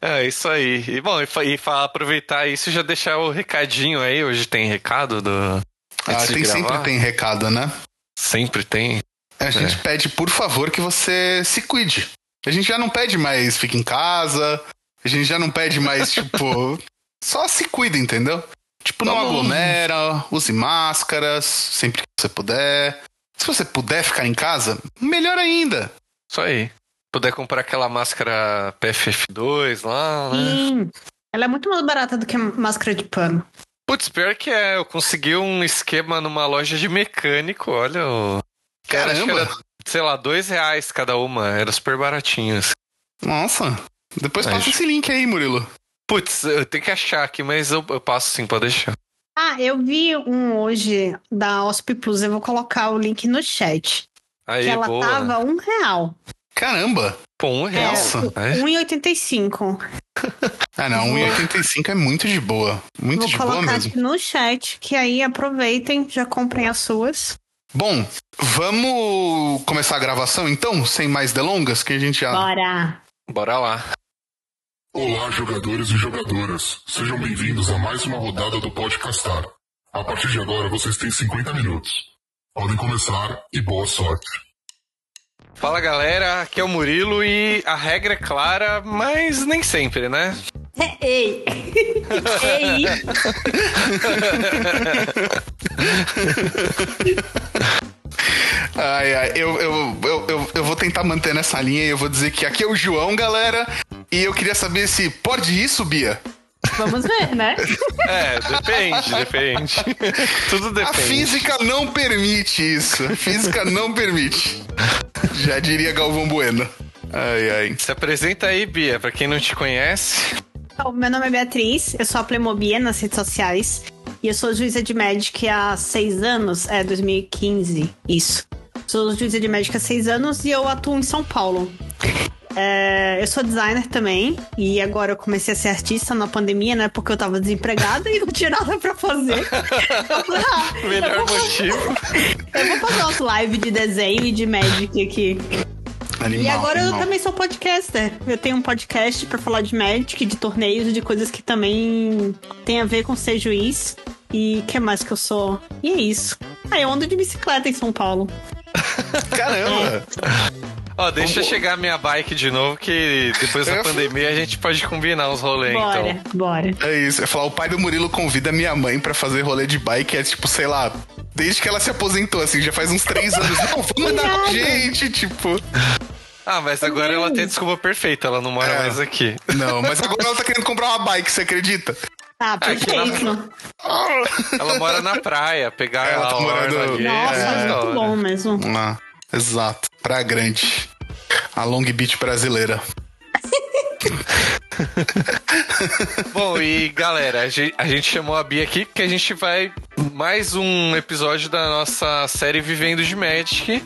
É, isso aí. E bom, e, e aproveitar isso, já deixar o recadinho aí. Hoje tem recado do. Ah, tem sempre tem recado, né? Sempre tem. É, a gente é. pede, por favor, que você se cuide. A gente já não pede mais fique em casa. A gente já não pede mais, tipo. Só se cuida, entendeu? Tipo, não aglomera, use máscaras sempre que você puder. Se você puder ficar em casa, melhor ainda. Isso aí puder comprar aquela máscara PFF2 lá, né? Sim. Ela é muito mais barata do que máscara de pano. Putz, pior que é. Eu consegui um esquema numa loja de mecânico, olha. Caramba! Era, sei lá, dois reais cada uma. Era super baratinho. Assim. Nossa. Depois Mas... passa esse link aí, Murilo. Putz, eu tenho que achar aqui, mas eu, eu passo sim, pode deixar. Ah, eu vi um hoje da OSP Plus, eu vou colocar o link no chat. Aí, que ela boa. tava um real. Caramba! Pô, um real. É, 1,85. ah, não, 1,85 é muito de boa. Muito Vou de boa mesmo. Vou colocar aqui no chat, que aí aproveitem, já comprem as suas. Bom, vamos começar a gravação então, sem mais delongas, que a gente já... Bora! Bora lá. Olá, jogadores e jogadoras. Sejam bem-vindos a mais uma rodada do Podcastar. A partir de agora, vocês têm 50 minutos. Podem começar e boa sorte. Fala galera, aqui é o Murilo e a regra é clara, mas nem sempre, né? Ei! Ei! Ai, ai, eu, eu, eu, eu, eu vou tentar manter nessa linha e eu vou dizer que aqui é o João, galera. E eu queria saber se pode isso, Bia? Vamos ver, né? É, depende, depende. Tudo depende. A física não permite isso. A física não permite. Já diria Galvão Bueno. Ai, ai. Se apresenta aí, Bia, pra quem não te conhece. Então, meu nome é Beatriz, eu sou a Plemobia nas redes sociais. E eu sou juíza de Magic há seis anos, é 2015, isso. Sou juíza de Magic há seis anos e eu atuo em São Paulo. É, eu sou designer também, e agora eu comecei a ser artista na pandemia, né? Porque eu tava desempregada e não tinha nada pra fazer. ah, Melhor motivo. eu vou fazer umas live de desenho e de Magic aqui. Animal, e agora animal. eu também sou podcaster. Eu tenho um podcast para falar de Magic, de torneios, de coisas que também tem a ver com ser juiz. E que mais que eu sou? E é isso. Ah, eu ando de bicicleta em São Paulo. Caramba! Ó, deixa Como... chegar minha bike de novo, que depois da pandemia a gente pode combinar os rolês, bora, então. Bora, É isso. Eu falar, o pai do Murilo convida minha mãe para fazer rolê de bike, é tipo, sei lá, desde que ela se aposentou, assim, já faz uns três anos. Não, vamos andar com gente, tipo. Ah, mas agora ela tem desculpa perfeita, ela não mora é. mais aqui. Não, mas agora ela tá querendo comprar uma bike, você acredita? Ah, perfeito. Na... Ela mora na praia, pegar ela, ela tá morando... ali. Nossa, é muito bom mesmo. Ah. Exato. Praia Grande. A Long Beach brasileira. Bom, e galera, a gente, a gente chamou a Bia aqui porque a gente vai mais um episódio da nossa série Vivendo de Magic.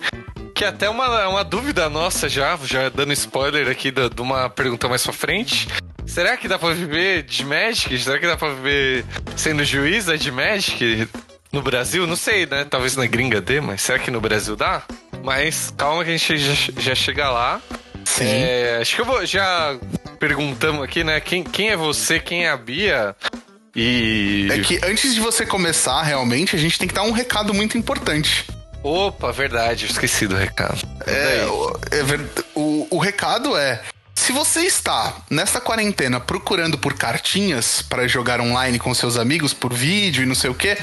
Que é até uma, uma dúvida nossa já, já dando spoiler aqui de, de uma pergunta mais pra frente. Será que dá pra viver de Magic? Será que dá pra viver sendo juíza de Magic? No Brasil, não sei, né? Talvez na gringa dê, mas será que no Brasil dá? Mas calma que a gente já, já chega lá. Sim. É, acho que eu vou já perguntamos aqui, né? Quem, quem é você, quem é a Bia? E. É que antes de você começar, realmente, a gente tem que dar um recado muito importante. Opa, verdade, esqueci do recado. É, o, é, o, o recado é. Se você está nesta quarentena procurando por cartinhas para jogar online com seus amigos por vídeo e não sei o que,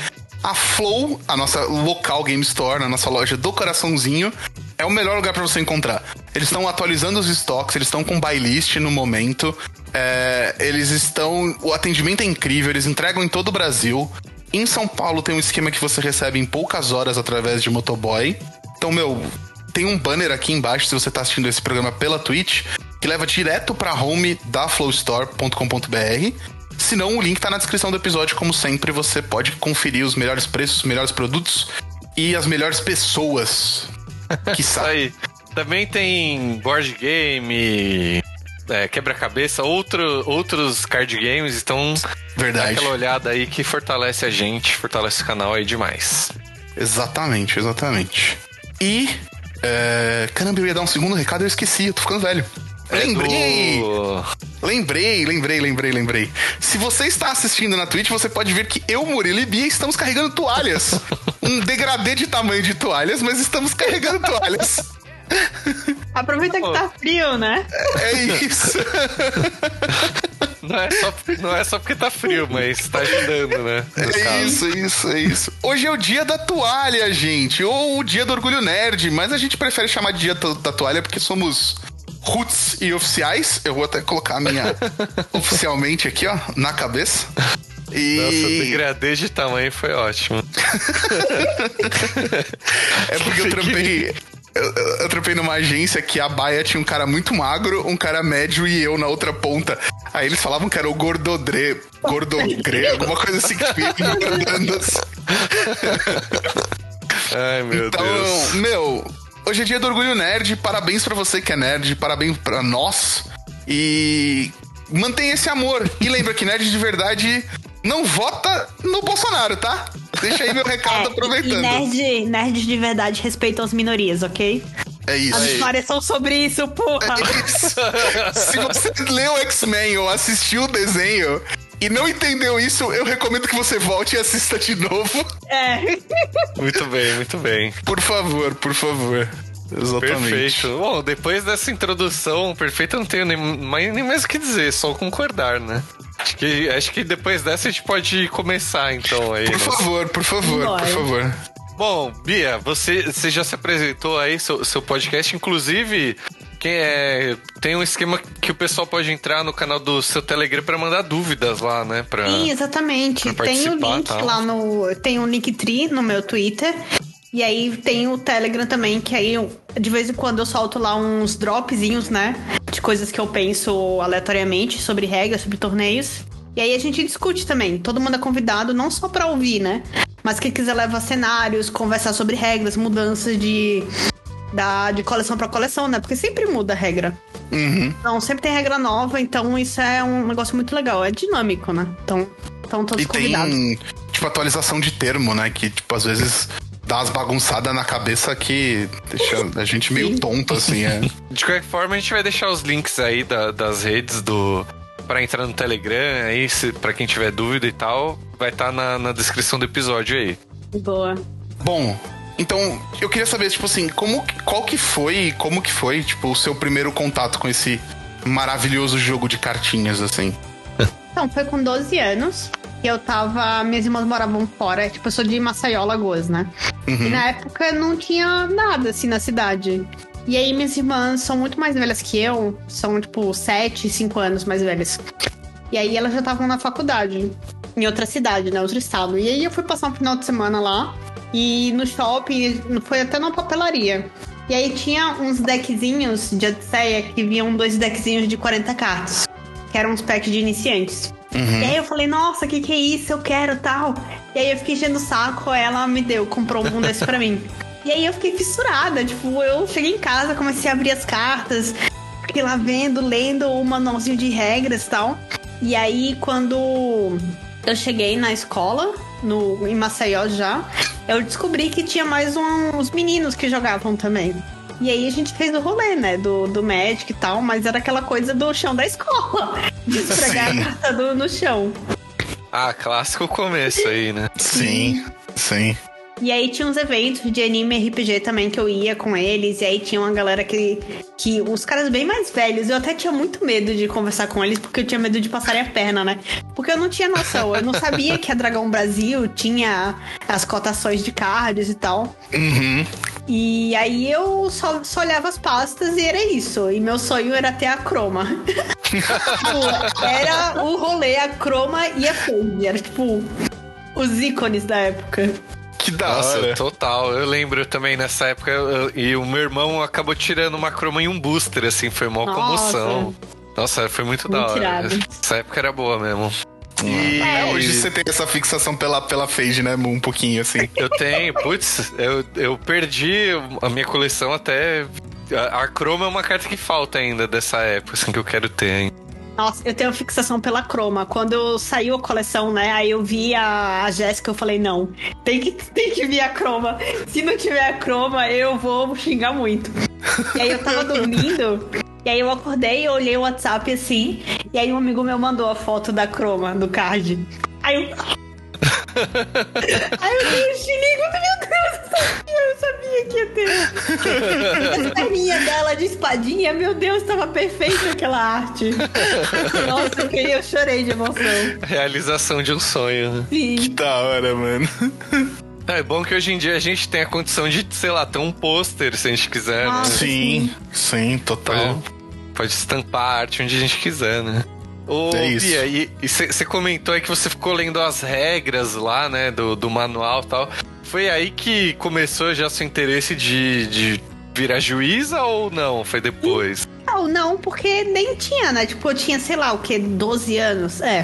a Flow, a nossa local game store, a nossa loja do coraçãozinho, é o melhor lugar para você encontrar. Eles estão atualizando os estoques, eles estão com buy list no momento. É, eles estão. O atendimento é incrível, eles entregam em todo o Brasil. Em São Paulo tem um esquema que você recebe em poucas horas através de motoboy. Então, meu, tem um banner aqui embaixo se você está assistindo esse programa pela Twitch, que leva direto para home da flowstore.com.br. Se não, o link tá na descrição do episódio. Como sempre, você pode conferir os melhores preços, os melhores produtos e as melhores pessoas. Que sai. Também tem board game, é, quebra-cabeça, outro, outros card games. Então, Verdade. dá aquela olhada aí que fortalece a gente, fortalece o canal aí demais. Exatamente, exatamente. E. É... Caramba, eu ia dar um segundo recado e eu esqueci, eu tô ficando velho. É Lembrei! do- Lembrei, lembrei, lembrei, lembrei. Se você está assistindo na Twitch, você pode ver que eu, Murilo e Bia estamos carregando toalhas. um degradê de tamanho de toalhas, mas estamos carregando toalhas. Aproveita que tá frio, né? É isso. Não é, só, não é só porque tá frio, mas tá ajudando, né? É caso. isso, é isso, é isso. Hoje é o dia da toalha, gente. Ou o dia do orgulho nerd, mas a gente prefere chamar de dia da toalha porque somos roots e oficiais. Eu vou até colocar a minha oficialmente aqui, ó, na cabeça. E Nossa, o degradê de tamanho foi ótimo. é porque eu trampei. Eu, eu- trampei numa agência que a baia tinha um cara muito magro, um cara médio e eu na outra ponta. Aí eles falavam que era o gordodre, gordogre, alguma coisa assim que engordando assim. Ai, meu Então, Deus. meu, hoje é dia do orgulho nerd. Parabéns pra você que é nerd, parabéns pra nós. E mantenha esse amor. E lembra que nerd de verdade não vota no Bolsonaro, tá? Deixa aí meu recado É, aproveitando. Nerd, nerds de verdade respeitam as minorias, ok? É isso. As É histórias são sobre isso, porra. isso. Se você leu X-Men ou assistiu o desenho e não entendeu isso, eu recomendo que você volte e assista de novo. É. Muito bem, muito bem. Por favor, por favor. Exatamente. Perfeito. Bom, depois dessa introdução perfeita, eu não tenho nem mais, nem mais o que dizer, só concordar, né? Acho que, acho que depois dessa a gente pode começar, então. Aí, Por nosso- favor, por favor, Bora. por favor. Bom, Bia, você, você já se apresentou aí, seu, seu podcast, inclusive. Quem é, tem um esquema que o pessoal pode entrar no canal do seu Telegram pra mandar dúvidas lá, né? Pra... Sim, exatamente. pra Tem o participar, link tal. lá no. Tem um Linktree no meu Twitter. E aí tem o Telegram também, que aí eu- de vez em quando eu solto lá uns dropzinhos, né? De coisas que eu penso aleatoriamente sobre regras, sobre torneios. E aí a gente discute também. Todo mundo é convidado, não só pra ouvir, né? Mas quem quiser levar cenários, conversar sobre regras, mudanças de. Da, de coleção pra coleção, né? Porque sempre muda a regra. Uhum. Então, sempre tem regra nova, então isso é um negócio muito legal. É dinâmico, né? Então, estão todos E convidados. tem, tipo, atualização de termo, né? Que, tipo, às vezes dá umas bagunçadas na cabeça que deixa a gente meio tonto, assim, é. De qualquer forma, a gente vai deixar os links aí da- das redes do. Pra entrar no Telegram aí, se, pra quem tiver dúvida e tal, vai estar na, na descrição do episódio aí. Boa. Bom, então, eu queria saber, tipo assim, como, que- qual que foi, como que foi, tipo, o seu primeiro contato com esse maravilhoso jogo de cartinhas, assim? Então, foi com 12 anos. Eu tava. Minhas irmãs moravam fora. Tipo, eu sou de Maceió, Lagoas, né? E na época não tinha nada assim na cidade. E aí, minhas irmãs são muito mais velhas que eu. São, tipo, 7, 5 anos mais velhas. E aí, elas já estavam na faculdade. Em outra cidade, né? Outro estado. E aí, eu fui passar um final de semana lá. E no shopping, foi até numa papelaria. E aí, tinha uns deckzinhos de Odisseia que vinham dois deckzinhos de 40 cartas. Que eram uns packs de iniciantes. E aí eu falei, nossa, que que é isso? Eu quero tal. E aí eu fiquei enchendo o saco, ela me deu, comprou um desse pra mim. E aí eu fiquei fissurada, tipo, eu cheguei em casa, comecei a abrir as cartas, fiquei lá vendo, lendo o manualzinho de regras e tal. E aí quando eu cheguei na escola, no, em Maceió já, eu descobri que tinha mais uns meninos que jogavam também. E aí a gente fez o rolê, né? Do, do Magic e tal, mas era aquela coisa do chão da escola. De esfregar Sim. a carta do- no chão. Ah, clássico começo aí, né? Sim, sim. E aí tinha uns eventos de anime RPG também que eu ia com eles. E aí tinha uma galera que. que os caras bem mais velhos. Eu até tinha muito medo de conversar com eles, porque eu tinha medo de passarem a perna, né? Porque eu não tinha noção. Eu não sabia que a Dragão Brasil tinha as cotações de cards e tal. Uhum. E aí eu só, só olhava as pastas e era isso. E meu sonho era ter a croma. Tipo, era o rolê, a croma e a Fade. Era tipo os ícones da época. Que da Nossa, hora. total. Eu lembro também nessa época, eu- e o meu irmão acabou tirando uma croma e um booster, assim, foi uma Nossa. comoção. Nossa, foi muito, da Muito hora. irado. Essa época era boa mesmo. E É. hoje você tem essa fixação pela, pela Phage, né? Um pouquinho, assim. Eu tenho, putz, eu, eu perdi a minha coleção até. A, a croma é uma carta que falta ainda dessa época, assim, que eu quero ter ainda. Nossa, eu tenho fixação pela croma. Quando saiu a coleção, né? Aí eu vi a, a Jéssica, eu falei, não, tem que, tem que vir a croma. Se não tiver a croma, eu vou xingar muito. E aí eu tava dormindo, E aí eu acordei, eu olhei o WhatsApp assim, e aí um amigo meu mandou a foto da croma, do card. Aí eu. aí eu dei um xiligo, meu Deus, eu sabia que ia ter. A perninha dela de espadinha, meu Deus, tava perfeita aquela arte. Nossa, eu, queria, eu chorei de emoção. Realização de um sonho. Sim. Que da hora, mano. É bom que hoje em dia a gente tem a condição de, sei lá, ter um pôster se a gente quiser, né? Nossa. Sim, sim, total. Pode, pode estampar a arte onde a gente quiser, né? Ô, É isso. Bia, e você comentou aí que você ficou lendo as regras lá, né, do, do manual e tal. Foi aí que começou já seu interesse de, de virar juíza ou não? Foi depois? Não, não, porque nem tinha, né? Tipo, eu tinha, sei lá, o quê? 12 anos? É.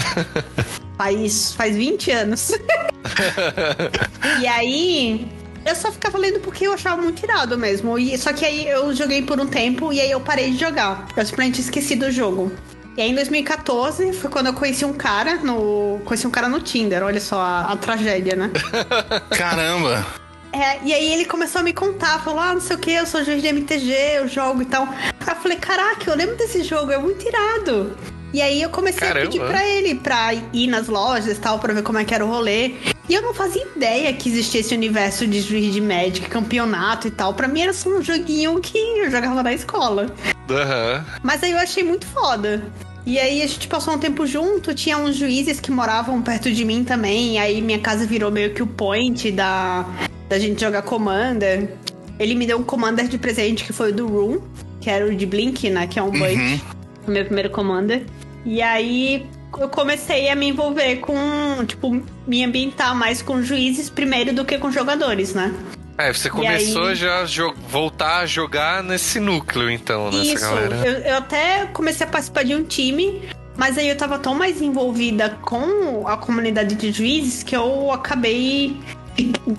faz, faz 20 anos. e aí. Eu só ficava lendo porque eu achava muito irado mesmo. E, só que aí eu joguei por um tempo e aí eu parei de jogar. Eu simplesmente esqueci do jogo. E aí em 2014 foi quando eu conheci um cara no. Conheci um cara no Tinder, olha só a, a tragédia, né? Caramba. É, e aí ele começou a me contar, falou, ah, não sei o que, eu sou juiz de MTG, eu jogo e tal. Aí eu falei, caraca, eu lembro desse jogo, é muito irado. E aí eu comecei Caramba. a pedir pra ele pra ir nas lojas e tal, pra ver como é que era o rolê. E eu não fazia ideia que existia esse universo de juiz de Magic, campeonato e tal. Pra mim era só um joguinho que eu jogava na escola. Aham. Mas aí eu achei muito foda. E aí a gente passou um tempo junto, tinha uns juízes que moravam perto de mim também, e aí minha casa virou meio que o point da, da gente jogar Commander. Ele me deu um Commander de presente que foi o do Room, que era o de Blink, né? Que é um Blade, o meu primeiro Commander. E aí eu comecei a me envolver com, tipo, me ambientar mais com juízes primeiro do que com jogadores, né? É, você começou aí- já a voltar a jogar nesse núcleo, então, nessa Isso, galera. eu, eu até comecei a participar de um time, mas aí eu tava tão mais envolvida com a comunidade de juízes que eu acabei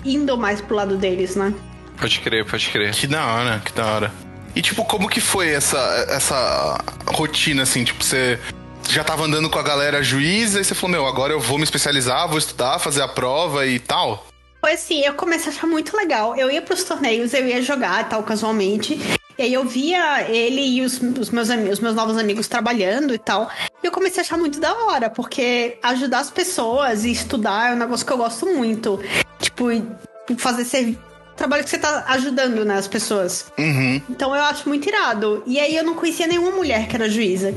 indo mais pro lado deles, né? Pode crer, pode crer. Que da hora, que da hora. E tipo, como que foi essa, essa rotina, assim? Tipo, você já tava andando com a galera juíza e você falou, meu, agora eu vou me especializar, vou estudar, fazer a prova e tal? Foi assim, eu comecei a achar muito legal. Eu ia pros torneios, eu ia jogar e tal, casualmente. E aí eu via ele e os, os meus amigos, os meus novos amigos trabalhando e tal. E eu comecei a achar muito da hora, porque ajudar as pessoas e estudar é um negócio que eu gosto muito. Tipo, fazer ser trabalho que você tá ajudando, né, as pessoas. Uhum. Então eu acho muito irado. E aí eu não conhecia nenhuma mulher que era juíza.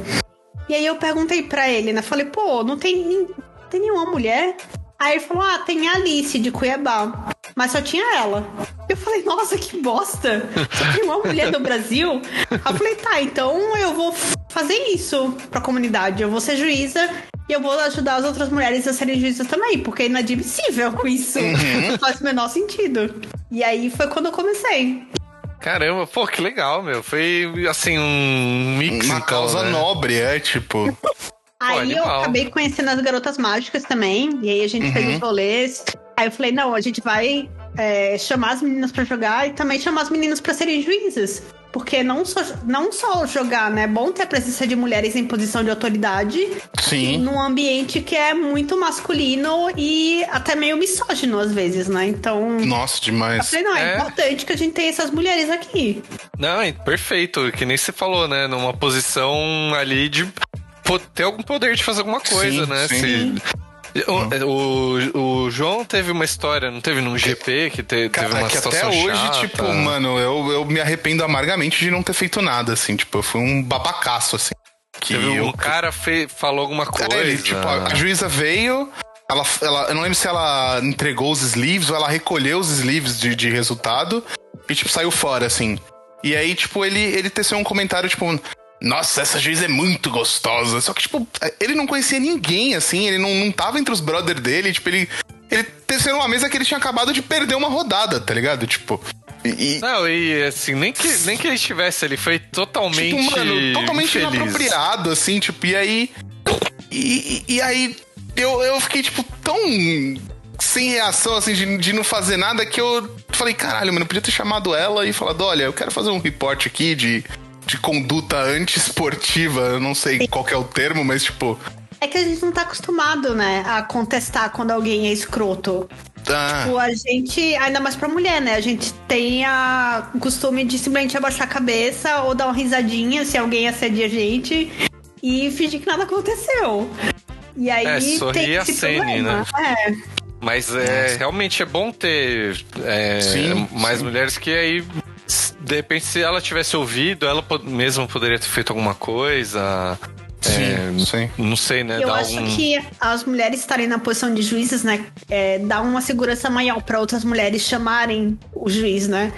E aí eu perguntei pra ele, né? Falei, pô, não tem, tem nenhuma mulher? Aí ele falou, ah, tem a Alice de Cuiabá. Mas só tinha ela. Eu falei, nossa, que bosta! Só tem uma mulher do Brasil? Aí eu falei, tá, então eu vou fazer isso pra comunidade. Eu vou ser juíza e eu vou ajudar as outras mulheres a serem juízas também, porque é inadmissível isso. Não faz o menor sentido. E aí foi quando eu comecei. Caramba, pô, que legal, meu. Foi, assim, um mix, Uma então, causa né? nobre, é, tipo... Aí eu acabei conhecendo as garotas mágicas também. E aí a gente fez os rolês. Aí eu falei, não, a gente vai é, chamar as meninas pra jogar e também chamar as meninas pra serem juízes. Porque não só, não só jogar, né? É bom ter a presença de mulheres em posição de autoridade Sim. num ambiente que é muito masculino e até meio misógino às vezes, né? Então. Nossa, Eu demais. falei, não, é, É. importante que a gente tenha essas mulheres aqui. Não, perfeito. Que nem você falou, né? Numa posição ali de ter algum poder de fazer alguma coisa, Sim, né? sim. Se- O, o, o João teve uma história, não teve num GP que te- teve Cara, uma que até situação hoje, chata. tipo, mano, eu, eu me arrependo amargamente de não ter feito nada, assim. Tipo, eu fui um babacaço, assim. Que Teve eu um cara fe- falou alguma coisa. É, ele, tipo, a, a juíza veio, ela, ela, eu não lembro se ela entregou os sleeves ou ela recolheu os sleeves de, de resultado e, tipo, saiu fora, assim. E aí, tipo, ele, ele teceu um comentário, tipo, nossa, essa juíza é muito gostosa. Só que, tipo, ele não conhecia ninguém, assim, ele não, não tava entre os brother dele, tipo, ele. Ele teceu numa mesa que ele tinha acabado de perder uma rodada, tá ligado? Tipo. E, e- Não, e assim, nem que, nem que ele estivesse, ele foi totalmente. Tipo, mano, totalmente infeliz. inapropriado, assim, tipo, e aí. E, e- e aí eu, eu fiquei, tipo, tão sem reação, assim, de, de não fazer nada, que eu falei, caralho, mano, eu podia ter chamado ela e falado, olha, eu quero fazer um report aqui de, de conduta antiesportiva, eu não sei qual que é o termo, mas, tipo. É que a gente não tá acostumado, né, a contestar quando alguém é escroto. Ah, Tipo, a gente, ainda mais pra mulher, né? A gente tem a, o costume de simplesmente abaixar a cabeça ou dar uma risadinha se alguém assedia a gente e fingir que nada aconteceu. E aí É, sorrir tem esse acene, problema. É. Mas é, realmente é bom ter é, Sim, mais sim. mulheres que aí, de repente, se ela tivesse ouvido, ela mesma poderia ter feito alguma coisa. sim, sim. Não sei, né? Eu dar acho algum- que as mulheres estarem na posição de juízes, né, é, dá uma segurança maior pra outras mulheres chamarem o juiz, né?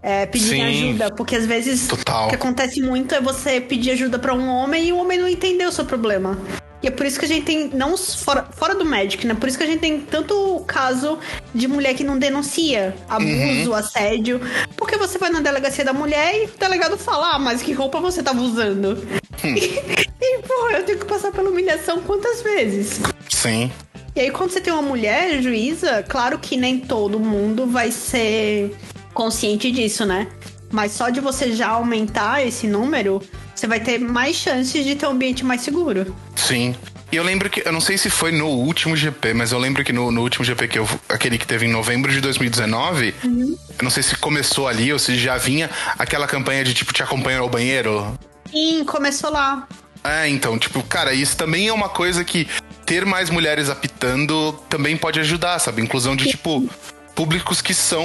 É, pedirem Sim. ajuda, porque às vezes Total. o que acontece muito é você pedir ajuda pra um homem e o homem não entender o seu problema. E é por isso que a gente tem, não fora, fora do médico, né? Por isso que a gente tem tanto caso de mulher que não denuncia abuso, assédio. Porque você vai na delegacia da mulher e o delegado fala, ah, mas que roupa você tava usando? e, pô, eu tenho que passar pela humilhação quantas vezes? Sim. E aí, quando você tem uma mulher juíza, claro que nem todo mundo vai ser consciente disso, né? Mas só de você já aumentar esse número, você vai ter mais chances de ter um ambiente mais seguro. Sim. E eu lembro que, eu não sei se foi no último GP, mas eu lembro que no, no último GP, que eu, aquele que teve em novembro de 2019, eu não sei se começou ali ou se já vinha aquela campanha de tipo te acompanhar ao banheiro. Sim, começou lá. É, então, tipo, cara, isso também é uma coisa que ter mais mulheres apitando também pode ajudar, sabe? Inclusão de, tipo, públicos que são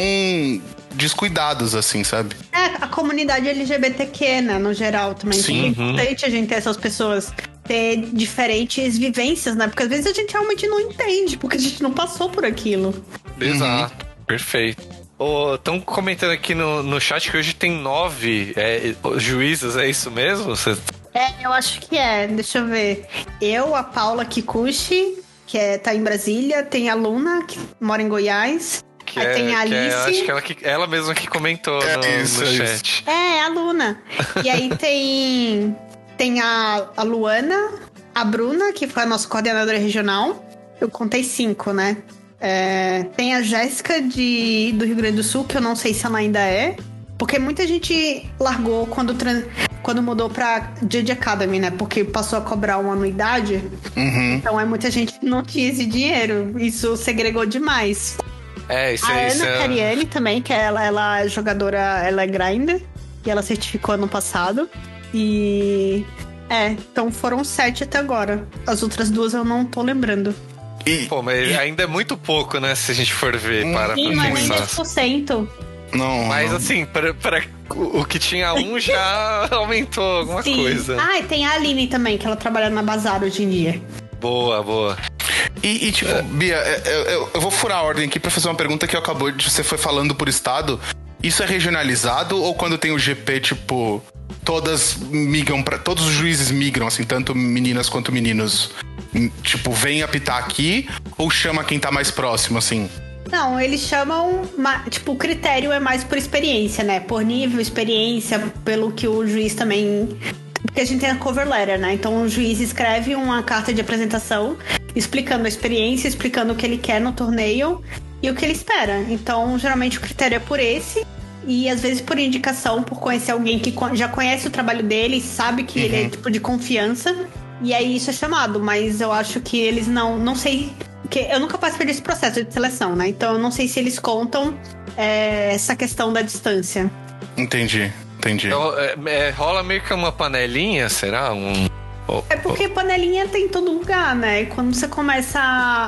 descuidados, assim, sabe? É, a comunidade LGBTQ, né, no geral também. Sim. É importante a gente ter essas pessoas ter diferentes vivências, né? Porque às vezes a gente realmente não entende, porque a gente não passou por aquilo. Exato, perfeito. Estão comentando aqui no, no chat que hoje tem nove é, juízes, é isso mesmo? Você- É, eu acho que é. Deixa eu ver. Eu, a Paula Kikuchi, que é, tá em Brasília, tem a Luna, que mora em Goiás. Que Aí é, tem a que é- Alice. acho que ela, que ela mesma que comentou É no, isso, no é chat. É, a Luna. E aí tem. Tem a, a Luana, a Bruna, que foi a nossa coordenadora regional. Eu contei cinco, né? É, tem a Jéssica de, do Rio Grande do Sul, que eu não sei se ela ainda é. Porque muita gente largou quando, quando mudou pra Judge Academy, né? Porque passou a cobrar uma anuidade. Uhum. Então é muita gente que não tinha esse dinheiro. Isso segregou demais. É, isso A é. Isso Ana é Cariani também, que ela, ela é jogadora, ela é grinder. E ela certificou ano passado. E. É, então foram sete até agora. As outras duas eu não tô lembrando. E, Pô, mas ainda é muito pouco, né? Se a gente for ver, para Sim, pra é nem pensar. 10%. não, Mas não. assim, pra, pra- o que tinha um já aumentou alguma Sim. coisa. Ah, e tem a Aline também, que ela trabalha na Bazar hoje em dia. Boa, boa. E, e, tipo, Bia, é, eu, eu- eu vou furar a ordem aqui pra fazer uma pergunta que acabou de. Você foi falando por estado. Isso é regionalizado ou quando tem o GP, tipo, todas migram para Todos os juízes migram, assim, tanto meninas quanto meninos? Hum, Tipo, vem apitar aqui ou chama quem tá mais próximo, assim? Não, eles chamam. ma- Tipo, o critério é mais por experiência, né? Por nível, experiência, pelo que o juiz também. Porque a gente tem a cover letter, né? Então o juiz escreve uma carta de apresentação explicando a experiência, explicando o que ele quer no torneio e o que ele espera. Então, geralmente o critério é por esse. E às vezes por indicação, por conhecer alguém que já conhece o trabalho dele, sabe que ele é tipo de confiança. E aí isso é chamado, mas eu acho que eles não. Não sei. Porque eu nunca participei desse processo de seleção, né? Então eu não sei se eles contam é, essa questão da distância. Entendi, entendi. Então, é, é, rola meio que uma panelinha, será? Um. oh, É porque panelinha tem em todo lugar, né? E quando você começa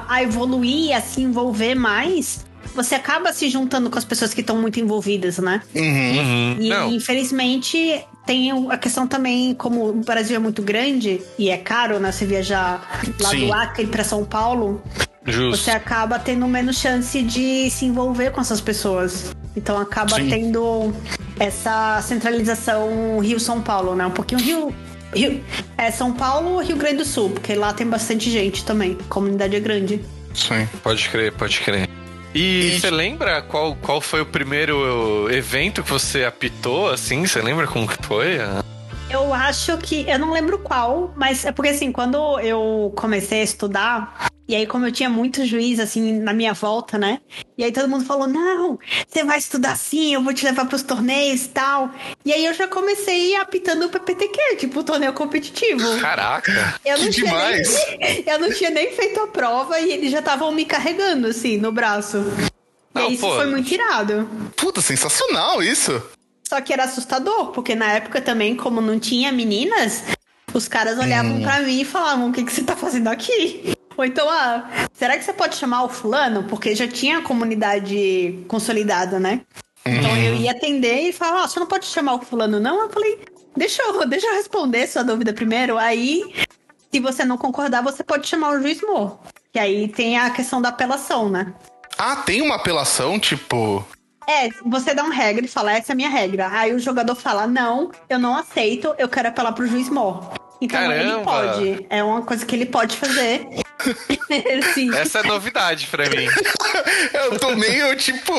a, evoluir, a se envolver mais, você acaba se juntando com as pessoas que estão muito envolvidas, né? Uhum. Uhum. E Não, infelizmente tem a questão também, como o Brasil é muito grande e é caro, né? Você viajar lá Sim. do Acre pra São Paulo, justo. você acaba tendo menos chance de se envolver com essas pessoas. Então acaba Sim. tendo essa centralização Rio-São Paulo, né? Um pouquinho Rio. Rio é São Paulo Rio Grande do Sul, porque lá tem bastante gente também. A comunidade é grande. Sim. Pode crer, pode crer. E você lembra qual, qual foi o primeiro evento que você apitou, assim? Você lembra como que foi? Eu acho que. Eu não lembro qual, mas é porque assim, quando eu comecei a estudar E aí, como eu tinha muito juiz, assim, na minha volta, né? E aí todo mundo falou: não, você vai estudar assim, eu vou te levar pros torneios e tal. E aí eu já comecei apitando o PPTQ, tipo, torneio competitivo. Caraca! Eu não Que tinha demais! Nem, eu não tinha nem feito a prova e eles já estavam me carregando, assim, no braço. E Não, aí isso pô. foi muito irado. Puta, sensacional isso. Só que era assustador, porque na época também, como não tinha meninas, os caras olhavam Hum. pra mim e falavam: o que, que você tá fazendo aqui? Ou então, ah, será que você pode chamar o fulano? Porque já tinha a comunidade consolidada, né? Então eu ia atender e falava, ah, você não pode chamar o fulano, não? Eu falei, deixa eu, deixa eu responder sua dúvida primeiro. Aí, se você não concordar, você pode chamar o juiz Mo. Que aí tem a questão da apelação, né? Ah, tem uma apelação, tipo. É, você dá uma regra e fala, essa é a minha regra. Aí o jogador fala, não, eu não aceito, eu quero apelar pro juiz mor. Então ele Caramba! pode. É uma coisa que ele pode fazer. Sim. Essa é novidade pra mim. Eu tô meio, tipo.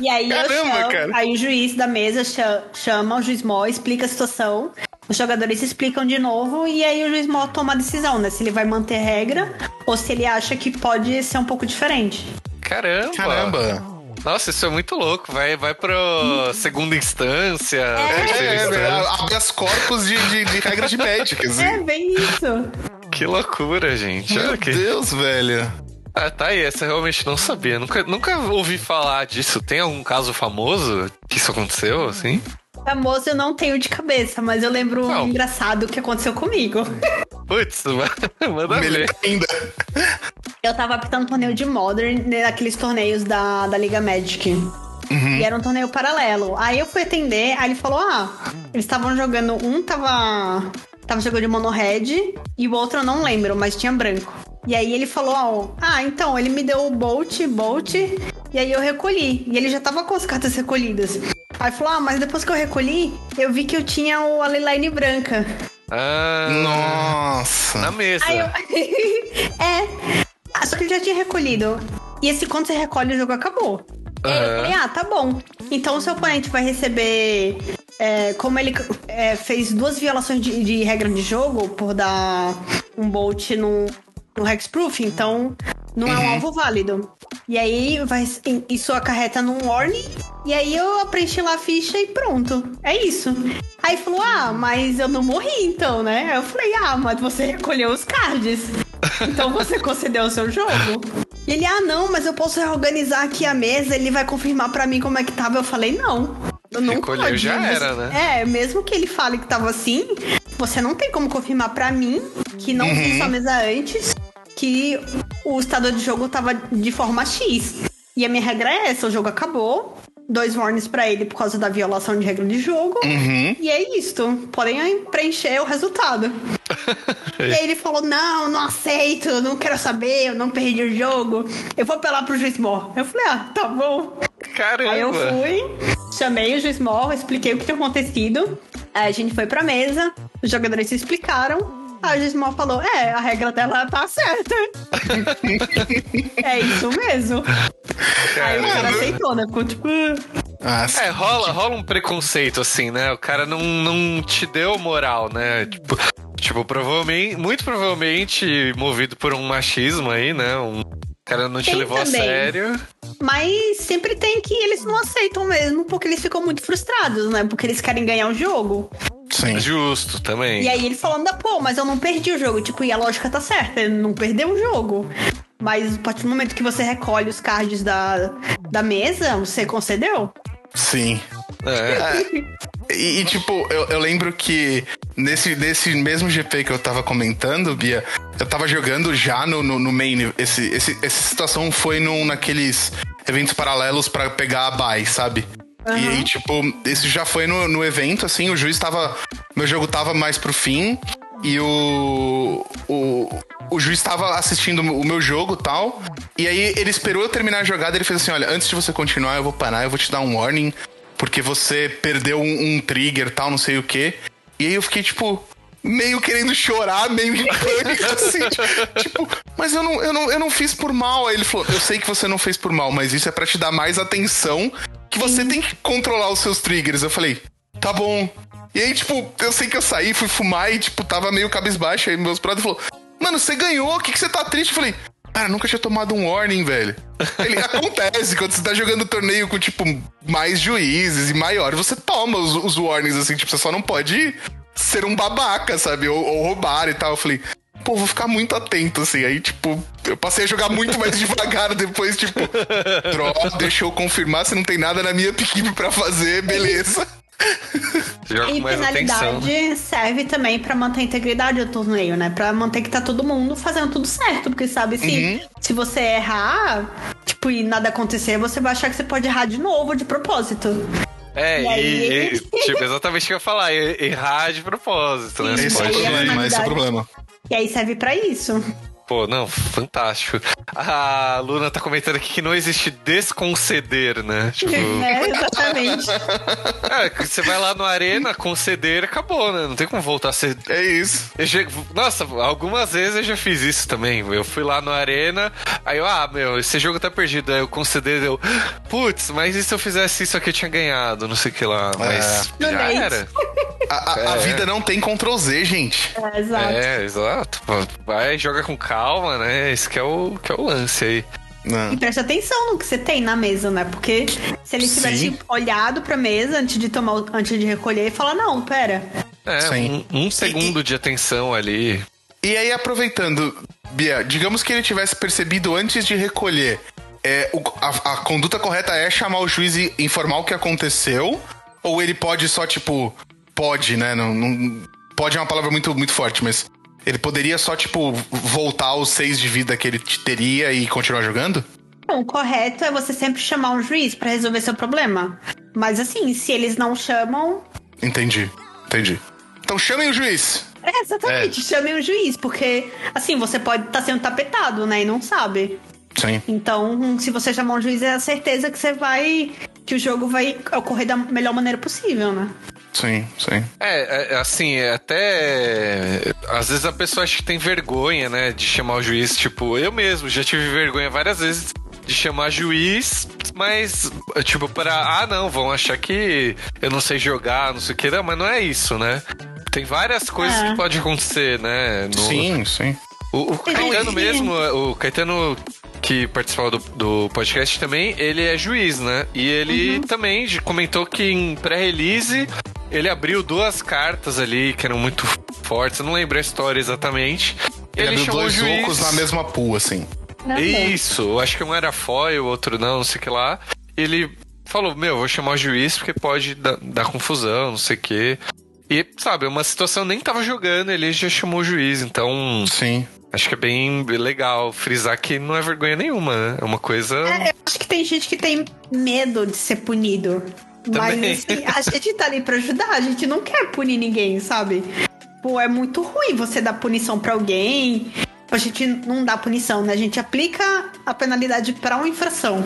E aí, eu Caramba, chamo- cara. aí o juiz da mesa cha- chama o juiz mor, explica a situação. Os jogadores explicam de novo e aí o juiz mor toma a decisão, né? Se ele vai manter regra ou se ele acha que pode ser um pouco diferente. Caramba! Caramba. Nossa, isso é muito louco. Vai, vai pro segunda instância. É, terceira é, instância. é, habeas corpus de, de, de regras de Magic, assim. É, bem isso. Que loucura, gente. Meu Olha. Deus, velho. Ah, tá aí. Essa eu realmente não sabia. Nunca, nunca ouvi falar disso. Tem algum caso famoso que isso aconteceu, assim? Famoso eu não tenho de cabeça, mas eu lembro Não. um engraçado que aconteceu comigo. Putz, manda Melhor ver. ainda. Eu tava apitando torneio de Modern, né, naqueles torneios da, da Liga Magic. E era um torneio paralelo. Aí eu fui atender, aí ele falou: Ah, eles estavam jogando. Um tava. Tava jogando de mono red e o outro eu não lembro, mas tinha branco. E aí ele falou: Ah, então, ele me deu o Bolt, Bolt, e aí eu recolhi. E ele já tava com as cartas recolhidas. Aí falou: Ah, mas depois que eu recolhi, eu vi que eu tinha o a Leyline branca. Ah, Nossa. na mesa. Aí eu. é. Ah, Só que ele já tinha recolhido. E esse quando você recolhe, o jogo acabou. Aí eu falei, ah, tá bom. Então o seu oponente vai receber. é, como ele é, fez duas violações de, de regra de jogo por dar um bolt no, no Hexproof, então não é um alvo válido. E aí vai, isso acarreta num warning. E aí eu preenchi lá a ficha e pronto. É isso. Aí falou: Ah, mas eu não morri então, né? Aí eu falei: Ah, mas você recolheu os cards. Então você concedeu o seu jogo. E ele, ah, não, mas eu posso reorganizar aqui a mesa, ele vai confirmar pra mim como é que tava. Eu falei, não. Eu não Recolheu, pode. já era, né? É, mesmo que ele fale que tava assim, você não tem como confirmar pra mim, que não vi sua mesa antes, que o estado de jogo tava de forma X. E a minha regra é essa, o jogo acabou. Dois warnings pra ele por causa da violação de regra de jogo. E é isto. Podem preencher o resultado. e aí ele falou: Não, não aceito, não quero saber, eu não perdi o jogo. Eu vou apelar pro juiz mor. Eu falei: Ah, tá bom. Caramba. Aí eu fui, chamei o juiz mor, expliquei o que tinha acontecido. Aí a gente foi pra mesa, os jogadores se explicaram. Aí o juiz mor falou: É, a regra dela tá certa. é isso mesmo. Aí o cara aceitou, né? Ficou tipo. Ah, É, rola, rola um preconceito, assim, né? O cara não, não te deu moral, né? Tipo, tipo, provavelmente, muito provavelmente movido por um machismo aí, né? Um cara não te Tem levou também. a sério. Mas sempre tem que eles não aceitam mesmo, porque eles ficam muito frustrados, né? Porque eles querem ganhar o jogo. sim. Justo também. E aí ele falando, pô, mas eu não perdi o jogo. Tipo, e a lógica tá certa, ele não perdeu o jogo. Mas a partir do momento que você recolhe os cards da, da mesa, você concedeu? Sim. É. E, e, tipo, eu, eu lembro que nesse, nesse mesmo GP que eu tava comentando, Bia, eu tava jogando já no, no, no main. Esse, esse, essa situação foi num, naqueles eventos paralelos pra pegar a buy, sabe? E aí, tipo, esse já foi no, no evento, assim, o juiz tava. Meu jogo tava mais pro fim. E o. O, o juiz tava assistindo o meu jogo e tal. E aí ele esperou eu terminar a jogada ele fez assim: olha, antes de você continuar, eu vou parar, eu vou te dar um warning. Porque você perdeu um, um trigger tal, não sei o quê. E aí eu fiquei, tipo, meio querendo chorar, meio em pânico, assim. tipo, mas eu não, eu, não, eu não fiz por mal. Aí ele falou: Eu sei que você não fez por mal, mas isso é pra te dar mais atenção. Que você tem que controlar os seus triggers. Eu falei, tá bom. E aí, tipo, eu sei que eu saí, fui fumar e, tipo, tava meio cabisbaixo. Aí meus brothers falou. mano, você ganhou, o que, que você tá triste? Eu falei, cara, nunca tinha tomado um warning, velho. Ele acontece quando você tá jogando torneio com, tipo, mais juízes e maior, você toma os, os warnings, assim, tipo, você só não pode ser um babaca, sabe? Ou, ou roubar e tal. Eu falei, pô, vou ficar muito atento, assim. Aí, tipo, eu passei a jogar muito mais devagar depois, tipo, droga, deixa eu confirmar se não tem nada na minha equipe pra fazer, beleza. E penalidade serve também pra manter a integridade do torneio, né? Pra manter que tá todo mundo fazendo tudo certo. Porque sabe, se, Uhum. se você errar, tipo, e nada acontecer, você vai achar que você pode errar de novo, de propósito. É, E aí? e, tipo, exatamente o que eu ia falar, errar de propósito, né? Esse é o é problema, esse é o problema. E aí serve pra isso. Pô, não, fantástico. A Luna tá comentando aqui que não existe desconceder, né? Tipo, É, exatamente. é, você vai lá no Arena, conceder, acabou, né? Não tem como voltar a ser. É isso. Eu já- Nossa, algumas vezes eu já fiz isso também. Eu fui lá no Arena, aí eu, ah, meu, esse jogo tá perdido. Aí eu conceder, eu, putz, mas e se eu fizesse isso aqui eu tinha ganhado? Não sei o que lá. Mas No já era. A, a- a É. vida não tem Ctrl Z, gente. É, exato. É, exato. Vai, joga com calma, né? Esse que é o, que é o lance aí. Não. E preste atenção no que você tem na mesa, né? Porque se ele tivesse Sim. olhado pra mesa antes de tomar, antes de recolher e falar, não, pera. É, Sim. um, um segundo de atenção ali. E aí, aproveitando, Bia, digamos que ele tivesse percebido antes de recolher. É, o- a, a conduta correta é chamar o juiz e informar o que aconteceu? Ou ele pode só, tipo. Pode, né? Não, não- pode é uma palavra muito, muito forte, mas. Ele poderia só, tipo, voltar aos seis de vida que ele te- teria e continuar jogando? Bom, o correto é você sempre chamar um juiz pra resolver seu problema. Mas assim, se eles não chamam. Entendi, entendi. Então chamem o juiz. É, exatamente, chamem o juiz, porque assim, você pode estar sendo tapetado, né? E não sabe. Sim. Então, se você chamar um juiz, é a certeza que você vai. que o jogo vai ocorrer da melhor maneira possível, né? Sim, sim. É, é, assim, é até. Às vezes a pessoa acha que tem vergonha, né? De chamar o juiz. Tipo, eu mesmo já tive vergonha várias vezes de chamar juiz, mas, tipo, para. Ah, não, vão achar que eu não sei jogar, não sei o que. Não, mas não é isso, né? Tem várias coisas É. que pode acontecer, né? No- Sim, sim. O, o Caetano mesmo, o Caetano que participava do, do podcast também, ele é juiz, né? E ele também de- comentou que em pré-release ele abriu duas cartas ali que eram muito fortes, eu não lembro a história exatamente. Ele, abriu chamou o dois juiz. ocos na mesma pool, assim. Não, Isso, eu acho que um era foil, o outro não, não sei o que lá. Ele falou, meu, vou chamar o juiz porque pode dar, dar confusão, não sei o que. E, sabe, uma situação nem tava jogando, ele já chamou o juiz, então Sim. Acho que é bem legal frisar que não é vergonha nenhuma, né? É uma coisa. É, eu acho que tem gente que tem medo de ser punido. Também. Mas assim, a gente tá ali pra ajudar, a gente não quer punir ninguém, sabe? Pô, é muito ruim você dar punição pra alguém. A gente não dá punição, né? A gente aplica a penalidade pra uma infração.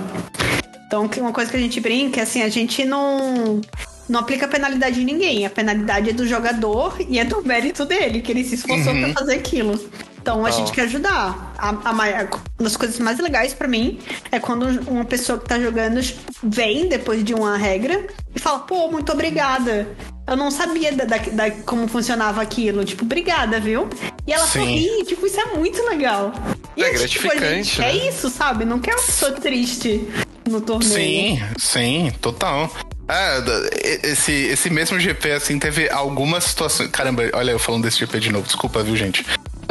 Então, uma coisa que a gente brinca é assim, a gente não não aplica penalidade em ninguém. A penalidade é do jogador e é do mérito dele, que ele se esforçou pra fazer aquilo. Então a gente quer ajudar. A, a, uma das coisas mais legais pra mim é quando uma pessoa que tá jogando vem depois de uma regra e fala, pô, muito obrigada. Eu não sabia da, da- da- como funcionava aquilo. Tipo, obrigada, viu? E ela Sim. sorri, tipo, isso é muito legal. E É a gente, tipo, gratificante, gente- né? É isso, sabe? Não quer uma pessoa triste no torneio. Sim, sim, total. É, e- esse, esse mesmo GP, assim, teve algumas situações. Caramba, olha eu falando desse GP de novo, desculpa, viu, gente?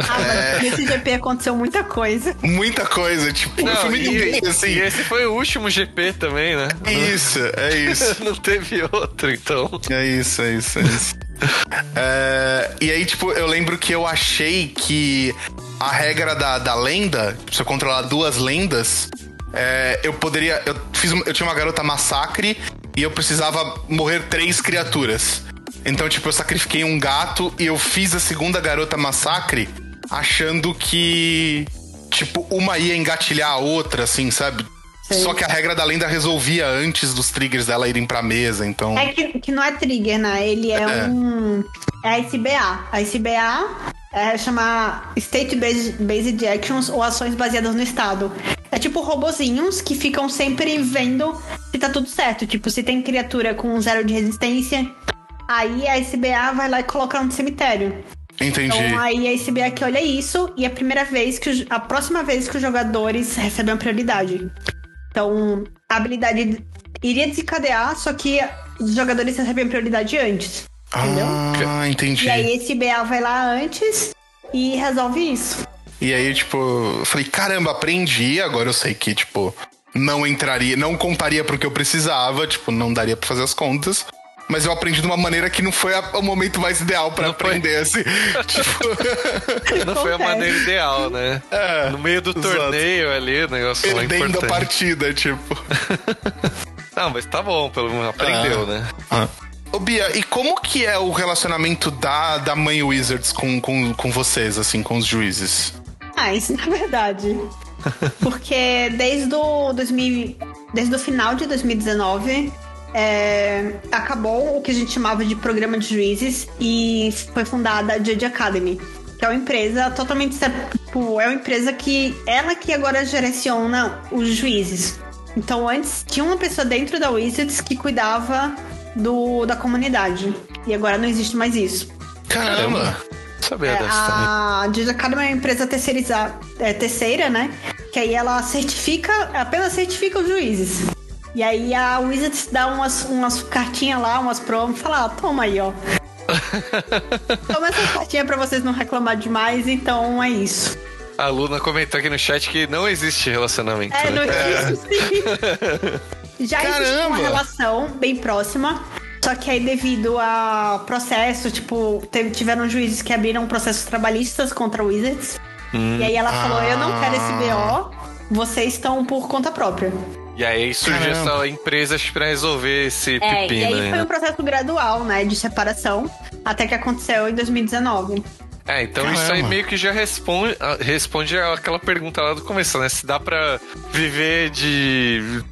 Ah, mas nesse GP aconteceu muita coisa. Muita coisa, tipo, Não, eu fui muito e, bem, assim. e esse foi o último GP também, né? Isso, é isso. Não teve outro, então. É isso, é isso, é isso. É, e aí, tipo, eu lembro que eu achei que a regra da, da lenda, se eu controlar duas lendas, é, eu poderia. Eu, fiz, eu tinha uma garota massacre e eu precisava morrer três criaturas. Então, tipo, eu sacrifiquei um gato e eu fiz a segunda garota massacre achando que. Tipo, uma ia engatilhar a outra, assim, sabe? Sei. Só que a regra da lenda resolvia antes dos triggers dela irem pra mesa, então. É que, que não é trigger, né? Ele é, É. um. É a SBA. A SBA é chamar State Based, Based Actions ou ações baseadas no estado. É tipo robozinhos que ficam sempre vendo se tá tudo certo. Tipo, se tem criatura com zero de resistência, aí a SBA vai lá e coloca no cemitério. Entendi. Então aí a SBA olha isso e é a primeira vez que os- a próxima vez que os jogadores recebem a prioridade. Então a habilidade iria desencadear, só que os jogadores recebem prioridade antes. Entendeu? Ah, entendi. E aí esse BA vai lá antes e resolve isso. E aí, tipo, eu falei, caramba, aprendi, agora eu sei que, tipo, não entraria, não contaria pro que eu precisava, tipo, não daria pra fazer as contas. Mas eu aprendi de uma maneira que não foi a- o momento mais ideal pra Não foi. aprender, assim. tipo, Não foi a maneira ideal, né? É, no meio do exato. torneio ali, o negócio perdendo a partida, tipo. Não, mas tá bom, pelo menos aprendeu, né? Ô, Bia, e como que é o relacionamento da, da mãe Wizards com, com, com vocês, assim, com os juízes? Ah, isso na verdade. Porque desde o 2000, desde o final de 2019 é, acabou o que a gente chamava de programa de juízes e foi fundada a Judge Academy, que é uma empresa totalmente tipo, é uma empresa que ela que agora direciona os juízes. Então antes tinha uma pessoa dentro da Wizards que cuidava do, da comunidade e agora não existe mais isso. Caramba! Sabia É, dessa também. a Judge Academy é uma empresa terceirizada, é, terceira, né? Que aí ela certifica, apenas certifica os juízes. E aí a Wizards dá umas, umas cartinhas lá, umas promos, e fala, ah, toma aí, ó. toma essa cartinha pra vocês não reclamar demais, então é isso. A Luna comentou aqui no chat que não existe relacionamento. É, né? não existe. Já existe uma Caramba! relação bem próxima. Só que aí, devido a processo, tipo, teve- tiveram juízes que abriram processos trabalhistas contra Wizards. E aí ela falou: Eu não quero esse BO, vocês estão por conta própria. E aí surgiu essa empresa pra resolver esse É, e pepino aí aí, foi né? um processo gradual, né, de separação, até que aconteceu em 2019. É, então Caramba. isso aí meio que já responde, ah, responde aquela pergunta lá do começo, né? Se dá pra viver de,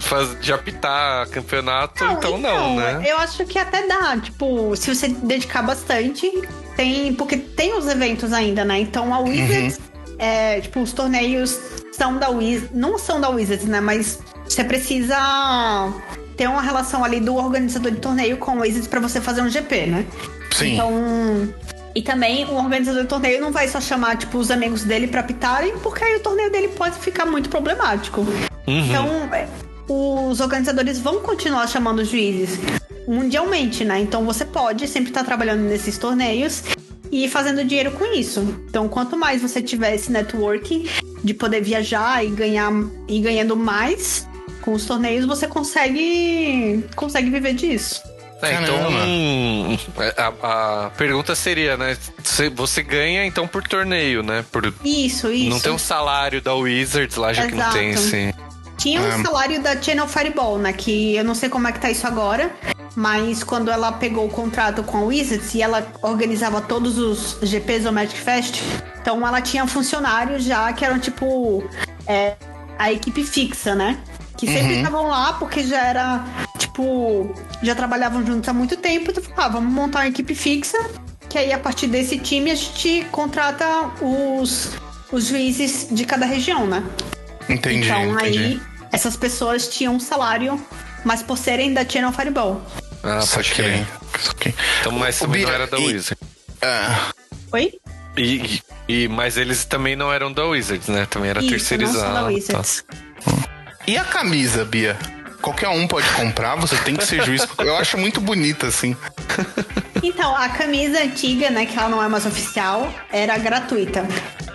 de apitar campeonato, então, não, né? Eu acho que até dá, tipo, se você dedicar bastante, tem. Porque tem os eventos ainda, né? Então a Wizards, é, tipo, os torneios são da Wizards. Não são da Wizards, né? Mas você precisa ter uma relação ali do organizador de torneio com o Wizards pra você fazer um GP, né? Sim. Então. E também o organizador do torneio não vai só chamar, tipo, os amigos dele pra pitarem, porque aí o torneio dele pode ficar muito problemático. Então, é, os organizadores vão continuar chamando os juízes mundialmente, né? Então você pode sempre estar trabalhando nesses torneios e fazendo dinheiro com isso. Então, quanto mais você tiver esse networking de poder viajar e ganhar e ganhando mais com os torneios, você consegue consegue viver disso. É, então, a, a pergunta seria, né? Você ganha então por torneio, né? Por, Isso, isso. não tem um salário da Wizards lá, já que não tem Exato. esse. Tinha um Ah. salário da Channel Fireball, né? Que eu não sei como é que tá isso agora, mas quando ela pegou o contrato com a Wizards e ela organizava todos os GPs do Magic Fest, então ela tinha funcionários já que eram tipo é, a equipe fixa, né? Que sempre estavam lá porque já era, tipo, já trabalhavam juntos há muito tempo, então ah, vamos montar uma equipe fixa, que aí a partir desse time a gente contrata os, os juízes de cada região, né? Entendi, então entendi. aí essas pessoas tinham um salário, mas por serem da Channel Fireball. Ah, pode crer. Saquei. Então, mas também não era da e- Wizards. Ah, Oi? E, e, mas eles também não eram da Wizards, né? Também era Isso, não terceirizado. são da tá. E a camisa, Bia? Qualquer um pode comprar, você tem que ser juiz. Eu acho muito bonita, assim. Então, a camisa antiga, né, que ela não é mais oficial, era gratuita.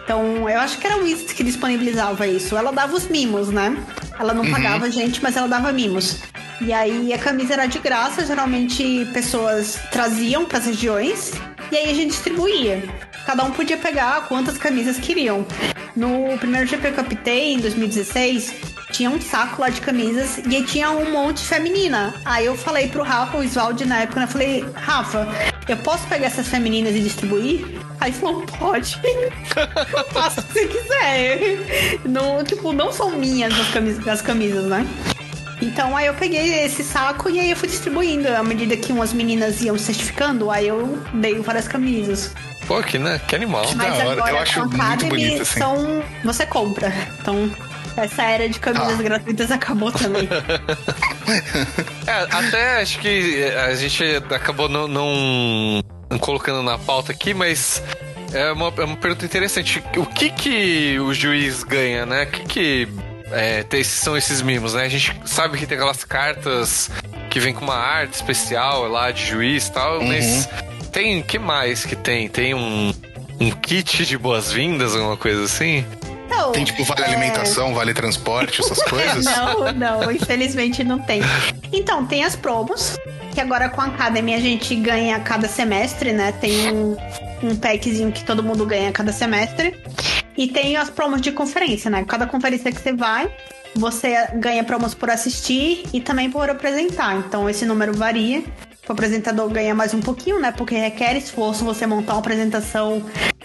Então, eu acho que era a Wizards que disponibilizava isso. Ela dava os mimos, né? Ela não pagava gente, mas ela dava mimos. E aí a camisa era de graça, geralmente pessoas traziam para as regiões e aí a gente distribuía. Cada um podia pegar quantas camisas queriam. No primeiro GP que eu apitei, em 2016, tinha um saco lá de camisas e aí tinha um monte feminina. Aí eu falei pro Rafa, o Isvaldi na época, eu falei, Rafa, eu posso pegar essas femininas e distribuir? Aí ele falou, pode. Eu faço o que você quiser. Não, tipo, não são minhas as camisas, as camisas, né? Então aí eu peguei esse saco e aí eu fui distribuindo. À medida que umas meninas iam certificando, aí eu dei várias camisas. Pô, que, né? que animal. Que Mas da hora, agora eu acho muito Academy bonito, assim. são. Você compra. Então, essa era de camisas Ah. gratuitas acabou também. É, até acho que a gente acabou não, não- não colocando na pauta aqui, mas é uma, é uma pergunta interessante. O que que o juiz ganha, né? O que que é, tem- são esses mimos, né? A gente sabe que tem aquelas cartas que vem com uma arte especial lá de juiz e tal, mas tem, que mais que tem? Tem um, um kit de boas-vindas, alguma coisa assim? Então, Tem tipo vale é, alimentação, vale transporte, essas coisas? Não, não, infelizmente não tem. Então, tem as promos, que agora com a Academy a gente ganha a cada semestre, né? Tem um, um packzinho que todo mundo ganha a cada semestre. E tem as promos de conferência, né? Cada conferência que você vai, você ganha promos por assistir e também por apresentar. Então, esse número varia. O apresentador ganha mais um pouquinho, né? Porque requer esforço você montar uma apresentação,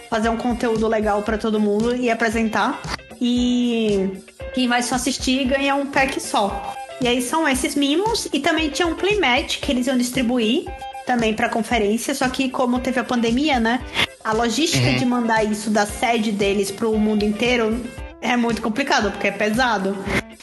fazer um conteúdo legal pra todo mundo e apresentar. E quem vai só assistir ganha um pack só. E aí são esses mimos e também tinha um playmat que eles iam distribuir também pra conferência, só que como teve a pandemia, né? A logística de mandar isso da sede deles pro mundo inteiro é muito complicado, porque é pesado.